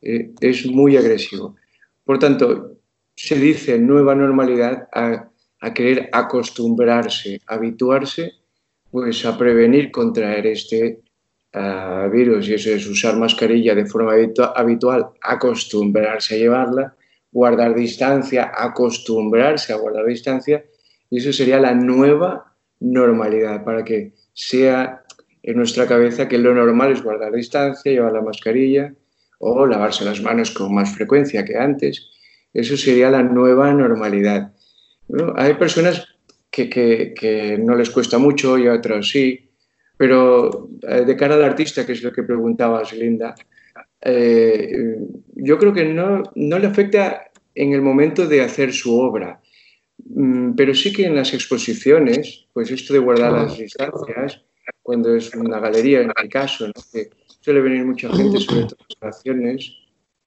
eh, es muy agresivo. Por tanto, se dice nueva normalidad a a querer acostumbrarse, habituarse, pues a prevenir contraer este uh, virus. Y eso es usar mascarilla de forma habitual, acostumbrarse a llevarla, guardar distancia, acostumbrarse a guardar distancia. Y eso sería la nueva normalidad para que sea en nuestra cabeza que lo normal es guardar distancia, llevar la mascarilla o lavarse las manos con más frecuencia que antes. Eso sería la nueva normalidad. Hay personas que, no les cuesta mucho y otras sí, pero eh, de cara al artista, que es lo que preguntabas, Linda, eh, yo creo que no, no le afecta en el momento de hacer su obra, mm, pero sí que en las exposiciones, pues esto de guardar las distancias, cuando es una galería, en el caso, que suele venir mucha gente, sobre todo en relaciones,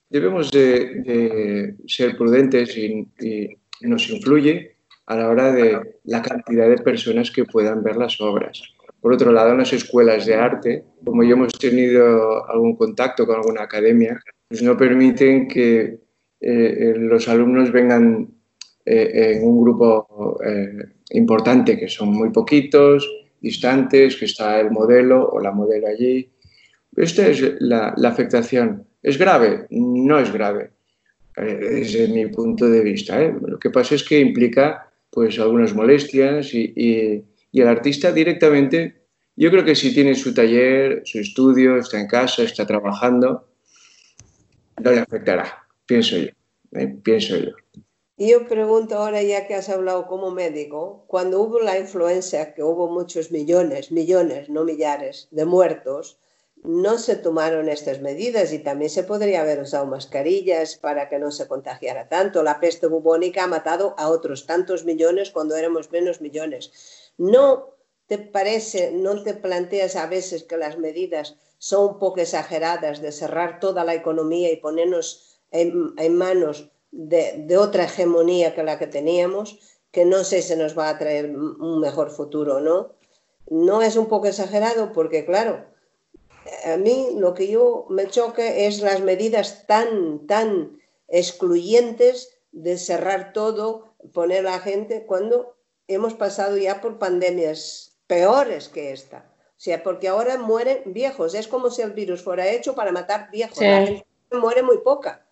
debemos de, ser prudentes y, y, nos influye a la hora de la cantidad de personas que puedan ver las obras. Por otro lado, en las escuelas de arte, como ya hemos tenido algún contacto con alguna academia, pues no permiten que eh, eh, los alumnos vengan eh, en un grupo importante, que son muy poquitos, distantes, que está el modelo o la modelo allí. Esta es la, afectación. ¿Es grave? No es grave, eh, desde mi punto de vista. ¿eh? Lo que pasa es que implica pues algunas molestias y, el artista directamente, yo creo que si tiene su taller, su estudio, está en casa, está trabajando, no le afectará, pienso yo, ¿eh? pienso yo. Y yo pregunto ahora, ya que has hablado como médico, cuando hubo la influencia, que hubo muchos millones, millones, no millares, de muertos, no se tomaron estas medidas y también se podría haber usado mascarillas para que no se contagiara tanto. La peste bubónica ha matado a otros tantos millones cuando éramos menos millones. ¿No te parece, no te planteas a veces que las medidas son un poco exageradas de cerrar toda la economía y ponernos en, manos de, de, otra hegemonía que la que teníamos, que no sé si nos va a traer un mejor futuro o no? ¿No es un poco exagerado? Porque, claro, a mí lo que yo me choque es las medidas tan, tan excluyentes de cerrar todo, poner a la gente, cuando hemos pasado ya por pandemias peores que esta. O sea, porque ahora mueren viejos. Es como si el virus fuera hecho para matar viejos. La gente muere muy poca.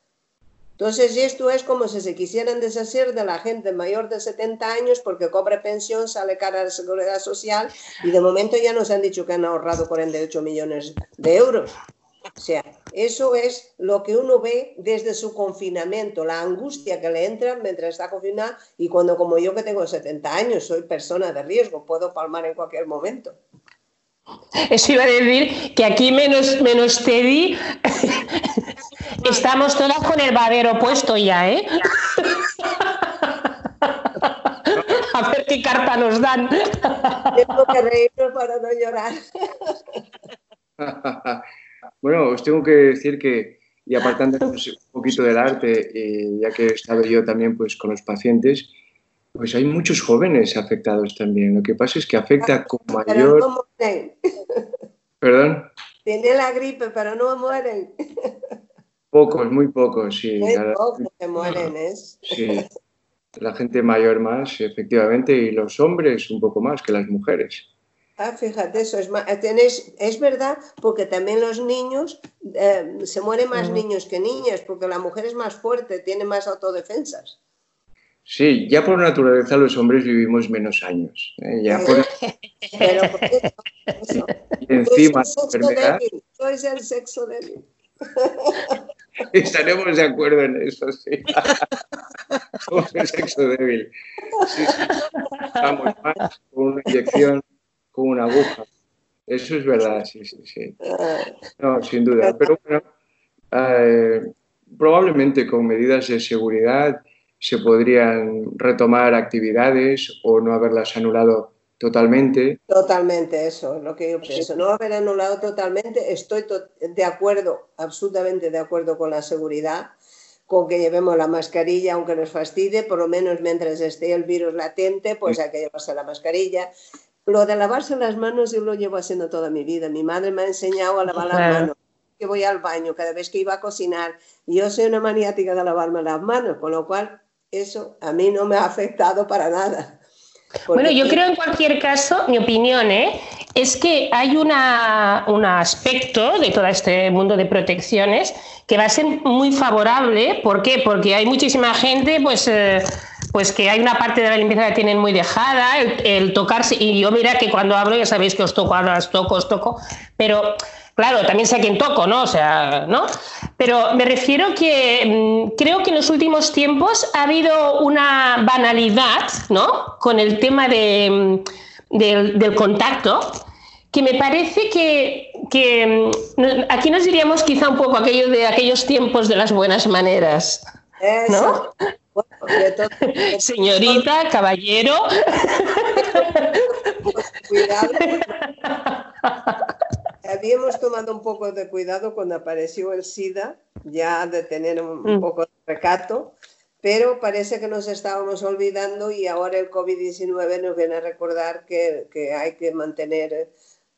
Entonces, esto es como si se quisieran deshacer de la gente mayor de 70 años porque cobra pensión, sale cara a la seguridad social y de momento ya nos han dicho que han ahorrado 48 millones de euros. O sea, eso es lo que uno ve desde su confinamiento, la angustia que le entra mientras está confinado y cuando como yo que tengo 70 años soy persona de riesgo, puedo palmar en cualquier momento. Eso iba a decir que aquí menos, menos Teddy Estamos todas con el babero puesto ya, ¿eh? A ver qué carta nos dan. Tengo que reírnos para no llorar. bueno, os tengo que decir que, y apartándonos un poquito del arte, ya que he estado yo también pues, con los pacientes, pues hay muchos jóvenes afectados también. Lo que pasa es que afecta con mayor... Pero no mueren. ¿Perdón? Tiene la gripe, pero no mueren. Pocos, muy pocos, sí. Muy pocos se mueren, ¿es? Sí. La gente mayor más, efectivamente, y los hombres un poco más que las mujeres. Ah, fíjate, eso es, tenéis, es verdad, porque también los niños, eh, se mueren más niños que niñas, porque la mujer es más fuerte, tiene más autodefensas. Sí, ya por naturaleza los hombres vivimos menos años. ¿eh? Ya por... Pero por eso, Y encima, enfermedad... Sois el sexo débil. Estaremos de acuerdo en eso, sí. Somos el sexo débil. Sí, Estamos más con una inyección, con una aguja. Eso es verdad, sí, sí, sí. No, sin duda. Pero bueno, eh, probablemente con medidas de seguridad se podrían retomar actividades o no haberlas anulado totalmente. Totalmente, eso es lo que yo pienso. No haber anulado totalmente, estoy de acuerdo, absolutamente de acuerdo con la seguridad, con que llevemos la mascarilla, aunque nos fastidie, por lo menos mientras esté el virus latente, pues hay que llevarse la mascarilla. Lo de lavarse las manos yo lo llevo haciendo toda mi vida. Mi madre me ha enseñado a lavar las manos. Que voy al baño, cada vez que iba a cocinar. Yo soy una maniática de lavarme las manos, con lo cual eso a mí no me ha afectado para nada. Bueno, yo creo en cualquier caso, mi opinión ¿eh? es que hay una, un aspecto de todo este mundo de protecciones que va a ser muy favorable. ¿Por qué? Porque hay muchísima gente, pues... Eh, pues que hay una parte de la limpieza que tienen muy dejada, el, tocarse, y yo mira que cuando hablo ya sabéis que os toco, ahora os toco, os toco, pero Claro, también sé a quién toco, ¿no? O sea, ¿no? Pero me refiero que mm, creo que en los últimos tiempos ha habido una banalidad, ¿no? Con el tema de, mm, del, contacto, que me parece que, mm, aquí nos diríamos quizá un poco aquello de aquellos tiempos de las buenas maneras, ¿no? Señorita, caballero. Cuidado habíamos tomado un poco de cuidado cuando apareció el SIDA, ya de tener un, mm. poco de recato, pero parece que nos estábamos olvidando y ahora el COVID-19 nos viene a recordar que, que, hay que mantener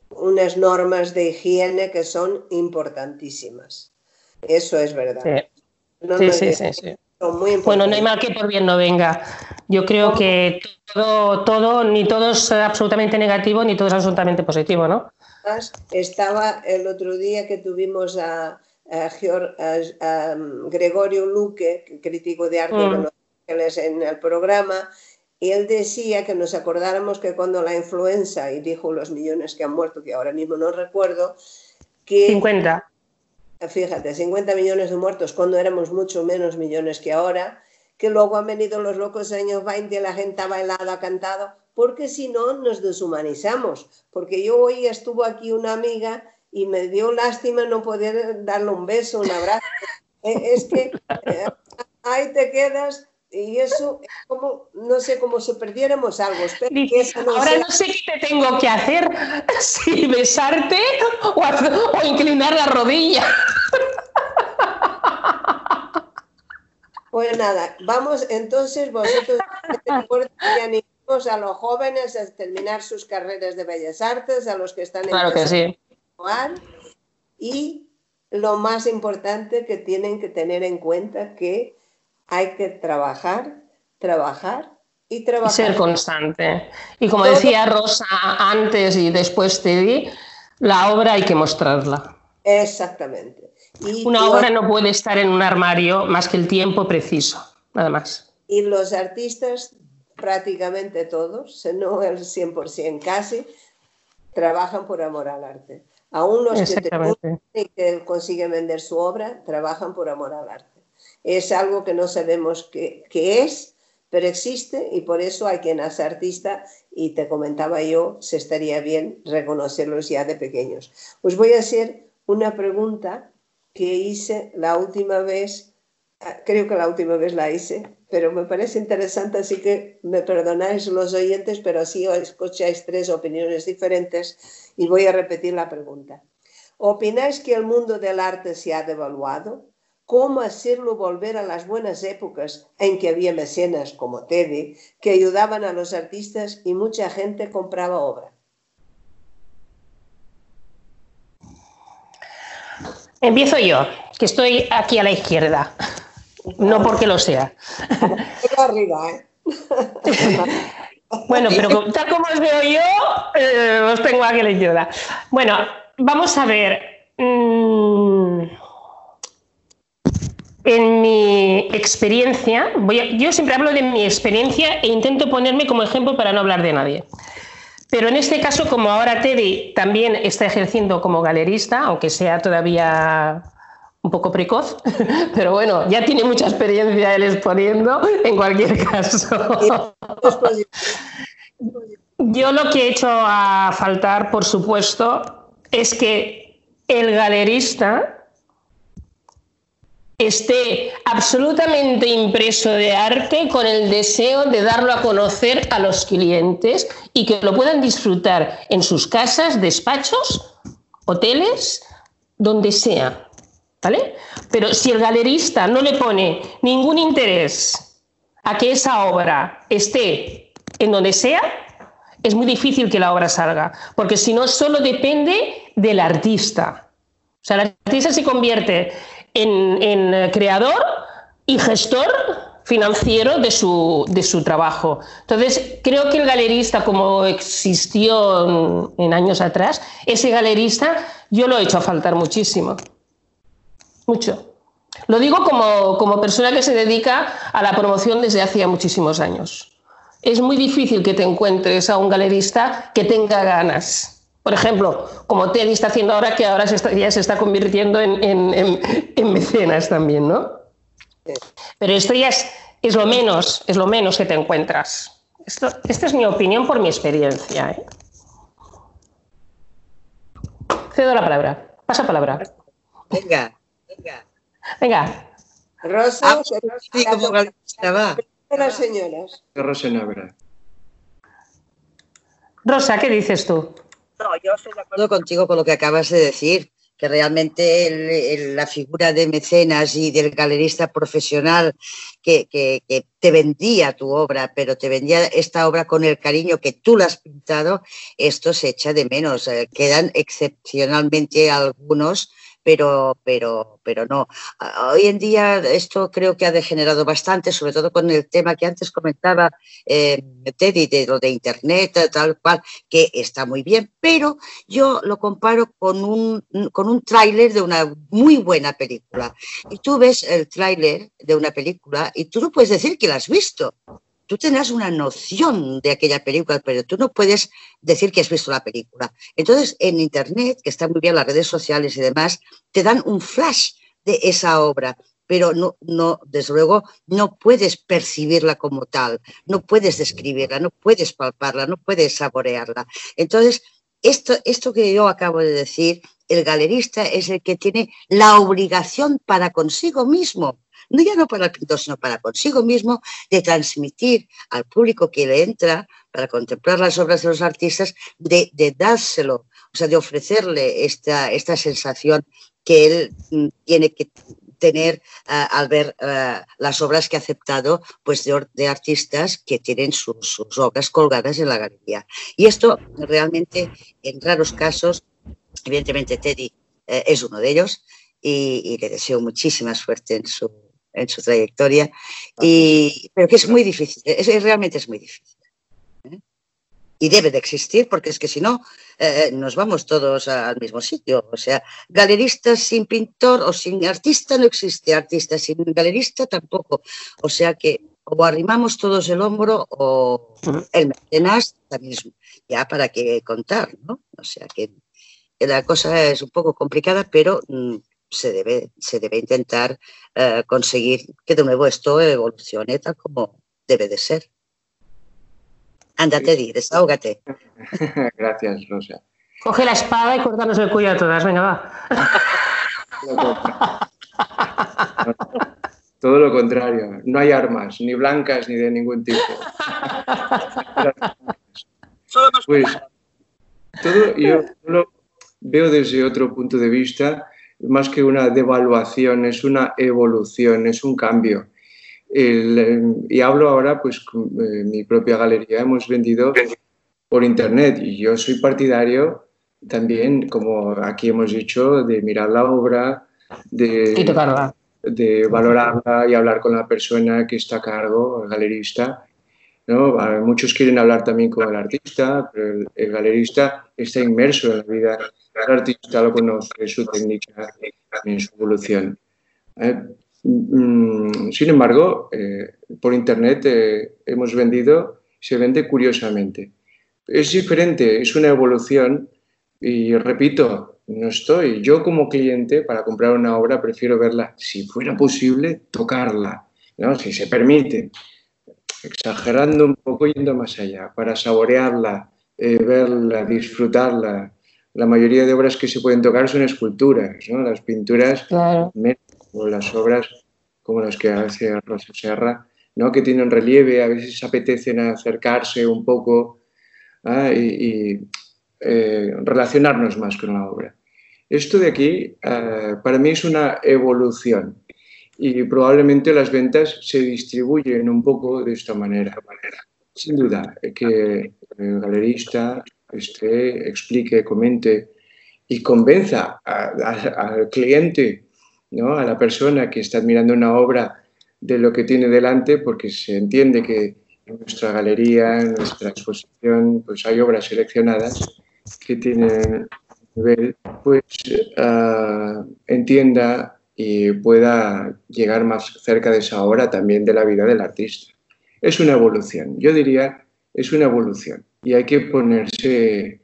unas normas de higiene que son importantísimas. Eso es verdad. Sí. sí, sí, sí, Bueno, no hay mal que por bien no venga. Yo creo que todo, todo, ni todo es absolutamente negativo, ni todo es absolutamente positivo, ¿no? Estaba el otro día que tuvimos a, Gregorio Luque, crítico de arte mm. en el programa, y él decía que nos acordáramos que cuando la influenza, y dijo los millones que han muerto, que ahora mismo no recuerdo, que... 50. Fíjate, 50 millones de muertos cuando éramos mucho menos millones que ahora, que luego han venido los locos años 20 y la gente ha bailado, ha cantado, porque si no nos deshumanizamos. Porque yo hoy estuvo aquí una amiga y me dio lástima no poder darle un beso, un abrazo. Eh, es que eh, ahí te quedas y eso es como, no sé, como si perdiéramos algo. ahora no sé qué te tengo que hacer, si besarte o, o inclinar la rodilla. Pues nada, vamos entonces vosotros animamos a los jóvenes a terminar sus carreras de bellas artes, a los que están claro que sí. y lo más importante que tienen que tener en cuenta que hay que trabajar, trabajar y trabajar. Y ser constante. Y como decía Rosa antes y después te di, la obra hay que mostrarla. Exactamente. Una obra no puede estar en un armario más que el tiempo preciso, nada más. Y los artistas, prácticamente todos, no el 100% casi, trabajan por amor al arte. Aún los que, que consiguen vender su obra, trabajan por amor al arte es algo que no sabemos qué, es, pero existe y por eso hay quien hace artista y te comentaba yo, se estaría bien reconocerlos ya de pequeños. Os voy a hacer una pregunta que hice la última vez, ah, creo que la última vez la hice, pero me parece interesante, así que me perdonáis los oyentes, pero así escucháis tres opiniones diferentes y voy a repetir la pregunta. ¿Opináis que el mundo del arte se ha devaluado? Cómo hacerlo volver a las buenas épocas en que había mecenas como Teddy que ayudaban a los artistas y mucha gente compraba obra. Empiezo yo, que estoy aquí a la izquierda, no porque lo sea. arriba, ¿eh? bueno, pero tal como os veo yo, eh, os tengo aquí a la izquierda. Bueno, vamos a ver. Mm, en mi experiencia, yo siempre hablo de mi experiencia e intento ponerme como ejemplo para no hablar de nadie. Pero en este caso, como ahora Teddy también está ejerciendo como galerista, aunque sea todavía un poco precoz, pero bueno, ya tiene mucha experiencia él exponiendo en cualquier caso. Yo lo que he hecho a faltar, por supuesto, es que el galerista esté absolutamente impreso de arte con el deseo de darlo a conocer a los clientes y que lo puedan disfrutar en sus casas, despachos, hoteles, donde sea. ¿Vale? Pero si el galerista no le pone ningún interés a que esa obra esté en donde sea, es muy difícil que la obra salga, porque si no, solo depende del artista. O sea, el artista se convierte en, eh, creador y gestor financiero de su, de su, trabajo. Entonces, creo que el galerista, como existió en, años atrás, ese galerista yo lo he hecho a faltar muchísimo. Mucho. Lo digo como, como persona que se dedica a la promoción desde hacía muchísimos años. Es muy difícil que te encuentres a un galerista que tenga ganas por ejemplo, como Teddy está haciendo ahora, que ahora ya se está convirtiendo en, mecenas también, ¿no? Pero esto ya es, lo menos, es lo menos que te encuentras. Esto, esta es mi opinión por mi experiencia. ¿eh? Cedo la palabra. Pasa palabra. Venga, venga. Venga. Rosa, ah, sí, como va. Las señoras. Rosa, ¿qué dices tú? No, yo estoy de acuerdo contigo con lo que acabas de decir, que realmente la figura de mecenas y del galerista profesional que, te vendía tu obra, pero te vendía esta obra con el cariño que tú la has pintado, esto se echa de menos. Eh, quedan excepcionalmente algunos, pero, pero, pero no. Hoy en día esto creo que ha degenerado bastante, sobre todo con el tema que antes comentaba eh, Teddy, de lo de Internet, tal cual, que está muy bien, pero yo lo comparo con un, con un tráiler de una muy buena película. Y tú ves el tráiler de una película y tú no puedes decir que la has visto tú tendrás una noción de aquella película, pero tú no puedes decir que has visto la película. Entonces, en Internet, que están muy bien las redes sociales y demás, te dan un flash de esa obra, pero no, no, desde luego, no puedes percibirla como tal, no puedes describirla, no puedes palparla, no puedes saborearla. Entonces, esto, esto que yo acabo de decir, el galerista es el que tiene la obligación para consigo mismo no ya no para el pintor, sino para consigo mismo, de transmitir al público que le entra para contemplar las obras de los artistas, de, dárselo, o sea, de ofrecerle esta, esta sensación que él mm, tiene que tener ah, al ver ah, las obras que ha aceptado pues de, artistas que tienen sus, obras colgadas en la galería. Y esto realmente, en raros casos, evidentemente Teddy eh, es uno de ellos y, le deseo muchísima suerte en su, en su trayectoria, y, pero que es muy difícil, es, realmente es muy difícil. ¿eh? Y debe de existir, porque es que si no, eh, nos vamos todos al mismo sitio. O sea, galerista sin pintor o sin artista no existe, artista sin galerista tampoco. O sea que o arrimamos todos el hombro o el mecenas también ya para qué contar, ¿no? O sea que la cosa es un poco complicada, pero mm, se debe, se debe intentar eh, conseguir que de nuevo esto evolucione tal como debe de ser. Ándate, di, desahógate. Gracias, Rosa. Coge la espada y cortanos el cuello a todas, venga, va. Todo lo contrario, no hay armas, ni blancas ni de ningún tipo. Pues todo yo lo veo desde otro punto de vista más que una devaluación, es una evolución, es un cambio. y hablo ahora, pues, con eh, mi propia galería hemos vendido por internet y yo soy partidario también, como aquí hemos dicho, de mirar la obra, de, de valorarla y hablar con la persona que está a cargo, el galerista. ¿No? Muchos quieren hablar también con el artista, pero el galerista está inmerso en la vida el artista lo conoce, su técnica y su evolución. Eh, mm, sin embargo, eh, por Internet eh, hemos vendido, se vende curiosamente. Es diferente, es una evolución y repito, no estoy. Yo como cliente para comprar una obra prefiero verla, si fuera posible, tocarla, ¿no? si se permite, exagerando un poco, yendo más allá, para saborearla, verla, disfrutarla, la mayoría de obras que se pueden tocar son esculturas, ¿no? Las pinturas o las obras como las que hace Rosa Serra, ¿no? Que tienen relieve, a veces apetecen acercarse un poco ¿ah? y, eh, relacionarnos más con la obra. Esto de aquí eh, para mí es una evolución y probablemente las ventas se distribuyen un poco de esta manera. Sin duda, que el galerista explique, comente y convenza al cliente, ¿no? a la persona que está admirando una obra de lo que tiene delante, porque se entiende que en nuestra galería, en nuestra exposición, pues hay obras seleccionadas que tienen nivel, pues uh, entienda y pueda llegar más cerca de esa obra también de la vida del artista. Es una evolución, yo diría, es una evolución y hay que ponerse,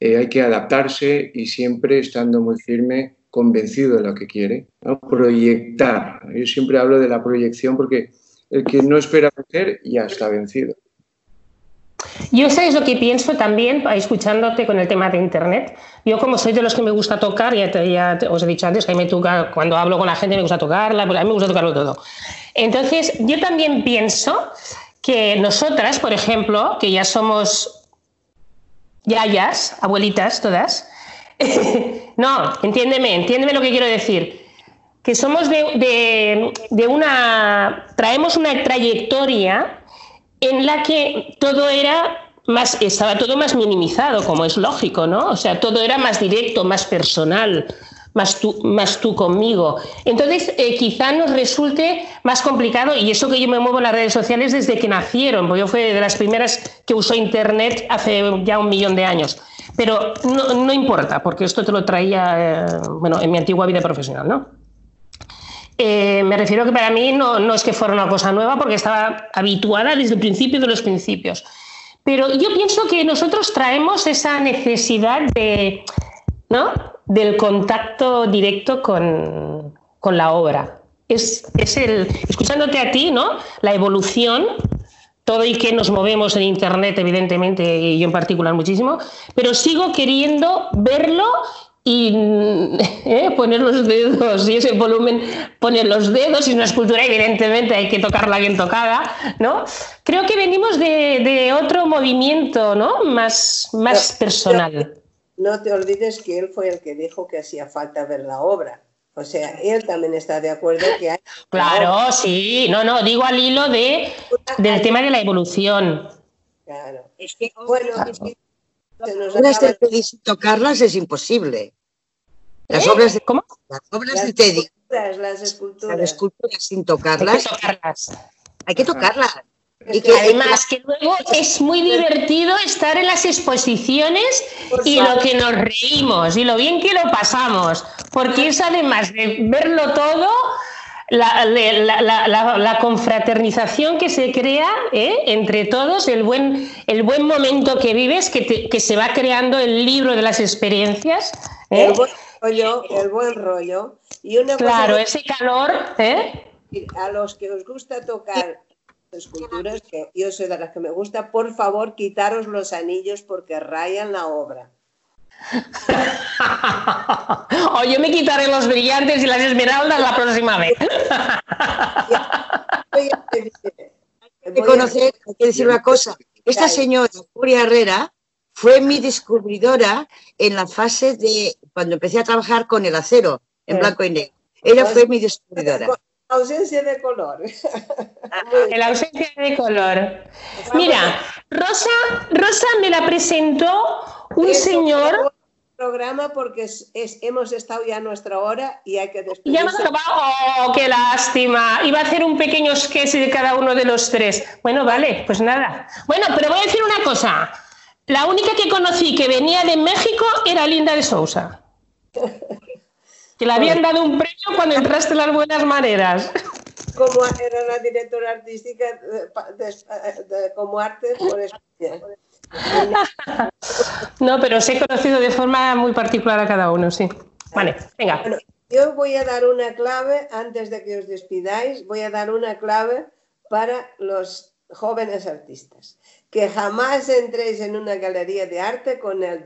eh, hay que adaptarse y siempre estando muy firme, convencido de lo que quiere, proyectar. Yo siempre hablo de la proyección porque el que no espera vencer ya está vencido. Yo sabes lo que pienso también, escuchándote con el tema de Internet. Yo como soy de los que me gusta tocar, ya, os he dicho antes que a mí me toca, cuando hablo con la gente me gusta tocarla, a mí me gusta tocarlo todo. Entonces, yo también pienso que nosotras, por ejemplo, que ya somos yayas, abuelitas todas. no, entiéndeme, entiéndeme lo que quiero decir. Que somos de, una. traemos una trayectoria en la que todo era más. estaba todo más minimizado, como es lógico, ¿no? O sea, todo era más directo, más personal, más tú, más tú conmigo. Entonces, eh, quizá nos resulte más complicado, y eso que yo me muevo en las redes sociales desde que nacieron, porque yo fui de las primeras que usó Internet hace ya un millón de años. Pero no, importa, porque esto te lo traía, eh, bueno, en mi antigua vida profesional, ¿no? Eh, me refiero que para mí no, no es que fuera una cosa nueva, porque estaba habituada desde el principio de los principios. Pero yo pienso que nosotros traemos esa necesidad de, ¿no? del contacto directo con, la obra. Es, el, escuchándote a ti, ¿no? La evolución, todo y que nos movemos en Internet, evidentemente, y yo en particular muchísimo, pero sigo queriendo verlo y ¿eh? poner los dedos y ese volumen, poner los dedos y una escultura evidentemente hay que tocarla bien tocada, ¿no? Creo que venimos de, otro movimiento, ¿no? Más, más personal no te olvides que él fue el que dijo que hacía falta ver la obra. O sea, él también está de acuerdo que hay. Claro, sí. No, no, digo al hilo de, del tema de la evolución. Claro. Es que, bueno, es que obras de Teddy sin tocarlas es imposible. Las ¿Eh? obras de, ¿Cómo? Las obras de Teddy. Las esculturas. Las esculturas sin tocarlas. Hay que tocarlas. Hay que tocarlas. Y que además que luego es muy divertido estar en las exposiciones y lo que nos reímos y lo bien que lo pasamos, porque es además de verlo todo, la, confraternización que se crea ¿eh? entre todos, el buen, el buen momento que vives, que, que se va creando el libro de las experiencias. ¿eh? El buen rollo, el buen rollo. Y una claro, ese calor. ¿eh? A los que os gusta tocar esculturas, que yo soy de las que me gusta, por favor, quitaros los anillos porque rayan la obra. o yo me quitaré los brillantes y las esmeraldas la próxima vez. hay que conocer, hay que decir una cosa. Esta señora, Julia Herrera, fue mi descubridora en la fase de cuando empecé a trabajar con el acero en blanco y negro. Ella fue mi descubridora ausencia de color. la ausencia de color. Mira, Rosa, Rosa me la presentó un señor programa porque es, hemos estado ya a nuestra hora y hay que despedirse. Ya hemos acabado. ¡Oh, qué lástima! Iba a hacer un pequeño sketch de cada uno de los tres. Bueno, vale, pues nada. Bueno, pero voy a decir una cosa. La única que conocí que venía de México era Linda de Sousa. Que le habían dado un premio cuando entraste en las buenas maneras. Como era la directora artística de, como arte por España. No, pero os he conocido de forma muy particular a cada uno, sí. Vale, venga. yo voy a dar una clave, antes de que os despidáis, voy a dar una clave para los jóvenes artistas. Que jamás entréis en una galería de arte con el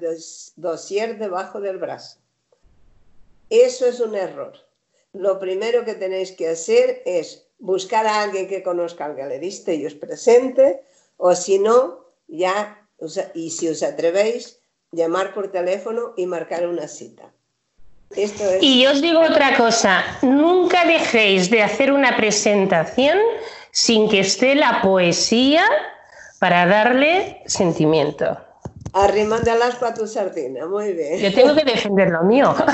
dossier debajo del brazo. Eso es un error. Lo primero que tenéis que hacer es buscar a alguien que conozca al galerista y os presente, o si no, ya, y si os atrevéis, llamar por teléfono y marcar una cita. Y os digo otra cosa, nunca dejéis de hacer una presentación sin que esté la poesía para darle sentimiento. Arrimándalas para tu sardina, muy bien. Yo tengo que defender lo mío.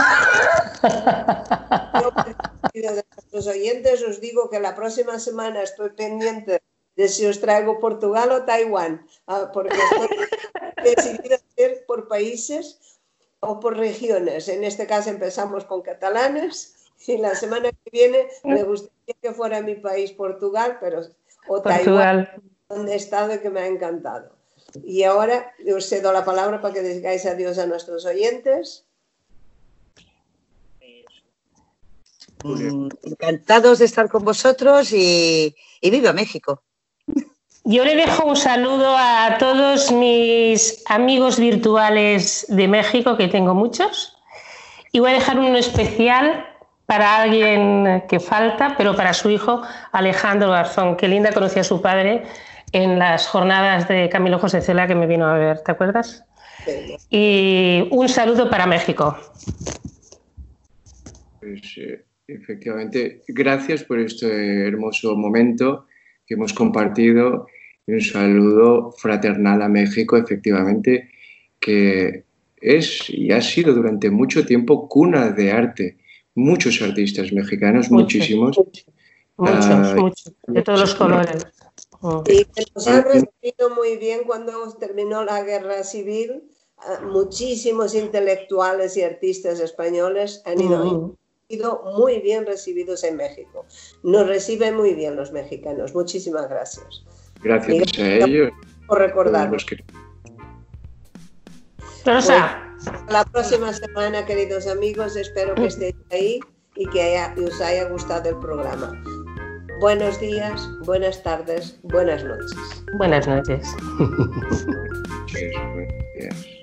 Yo, de oyentes, os digo que la próxima semana estoy pendiente de si os traigo Portugal o Taiwán, ah, porque estoy decidida hacer por países o por regiones. En este caso empezamos con catalanes y la semana que viene me gustaría que fuera mi país Portugal, pero o Taiwán, donde he estado y que me ha encantado. Y ahora os cedo la palabra para que digáis adiós a nuestros oyentes. Mm, encantados de estar con vosotros y, y viva México. Yo le dejo un saludo a todos mis amigos virtuales de México, que tengo muchos, y voy a dejar uno especial para alguien que falta, pero para su hijo Alejandro Garzón, que linda conocía a su padre en las jornadas de Camilo José Cela que me vino a ver, ¿te acuerdas? Y un saludo para México. Pues, eh, efectivamente, gracias por este hermoso momento que hemos compartido. un saludo fraternal a México, efectivamente, que es y ha sido durante mucho tiempo cuna de arte. Muchos artistas mexicanos, muchísimos. Muchos, ah, muchos, de todos los colores. Y que nos han recibido muy bien cuando terminó la guerra civil. Ah, muchísimos intelectuales y artistas españoles han ido, sido muy bien recibidos en México. Nos reciben muy bien los mexicanos. Muchísimas gracias. Gracias a ellos. Por recordarnos. Rosa. la próxima semana, queridos amigos. Espero que estéis ahí y que os haya gustado el programa. Buenos días, buenas tardes, buenas noches. Buenas noches.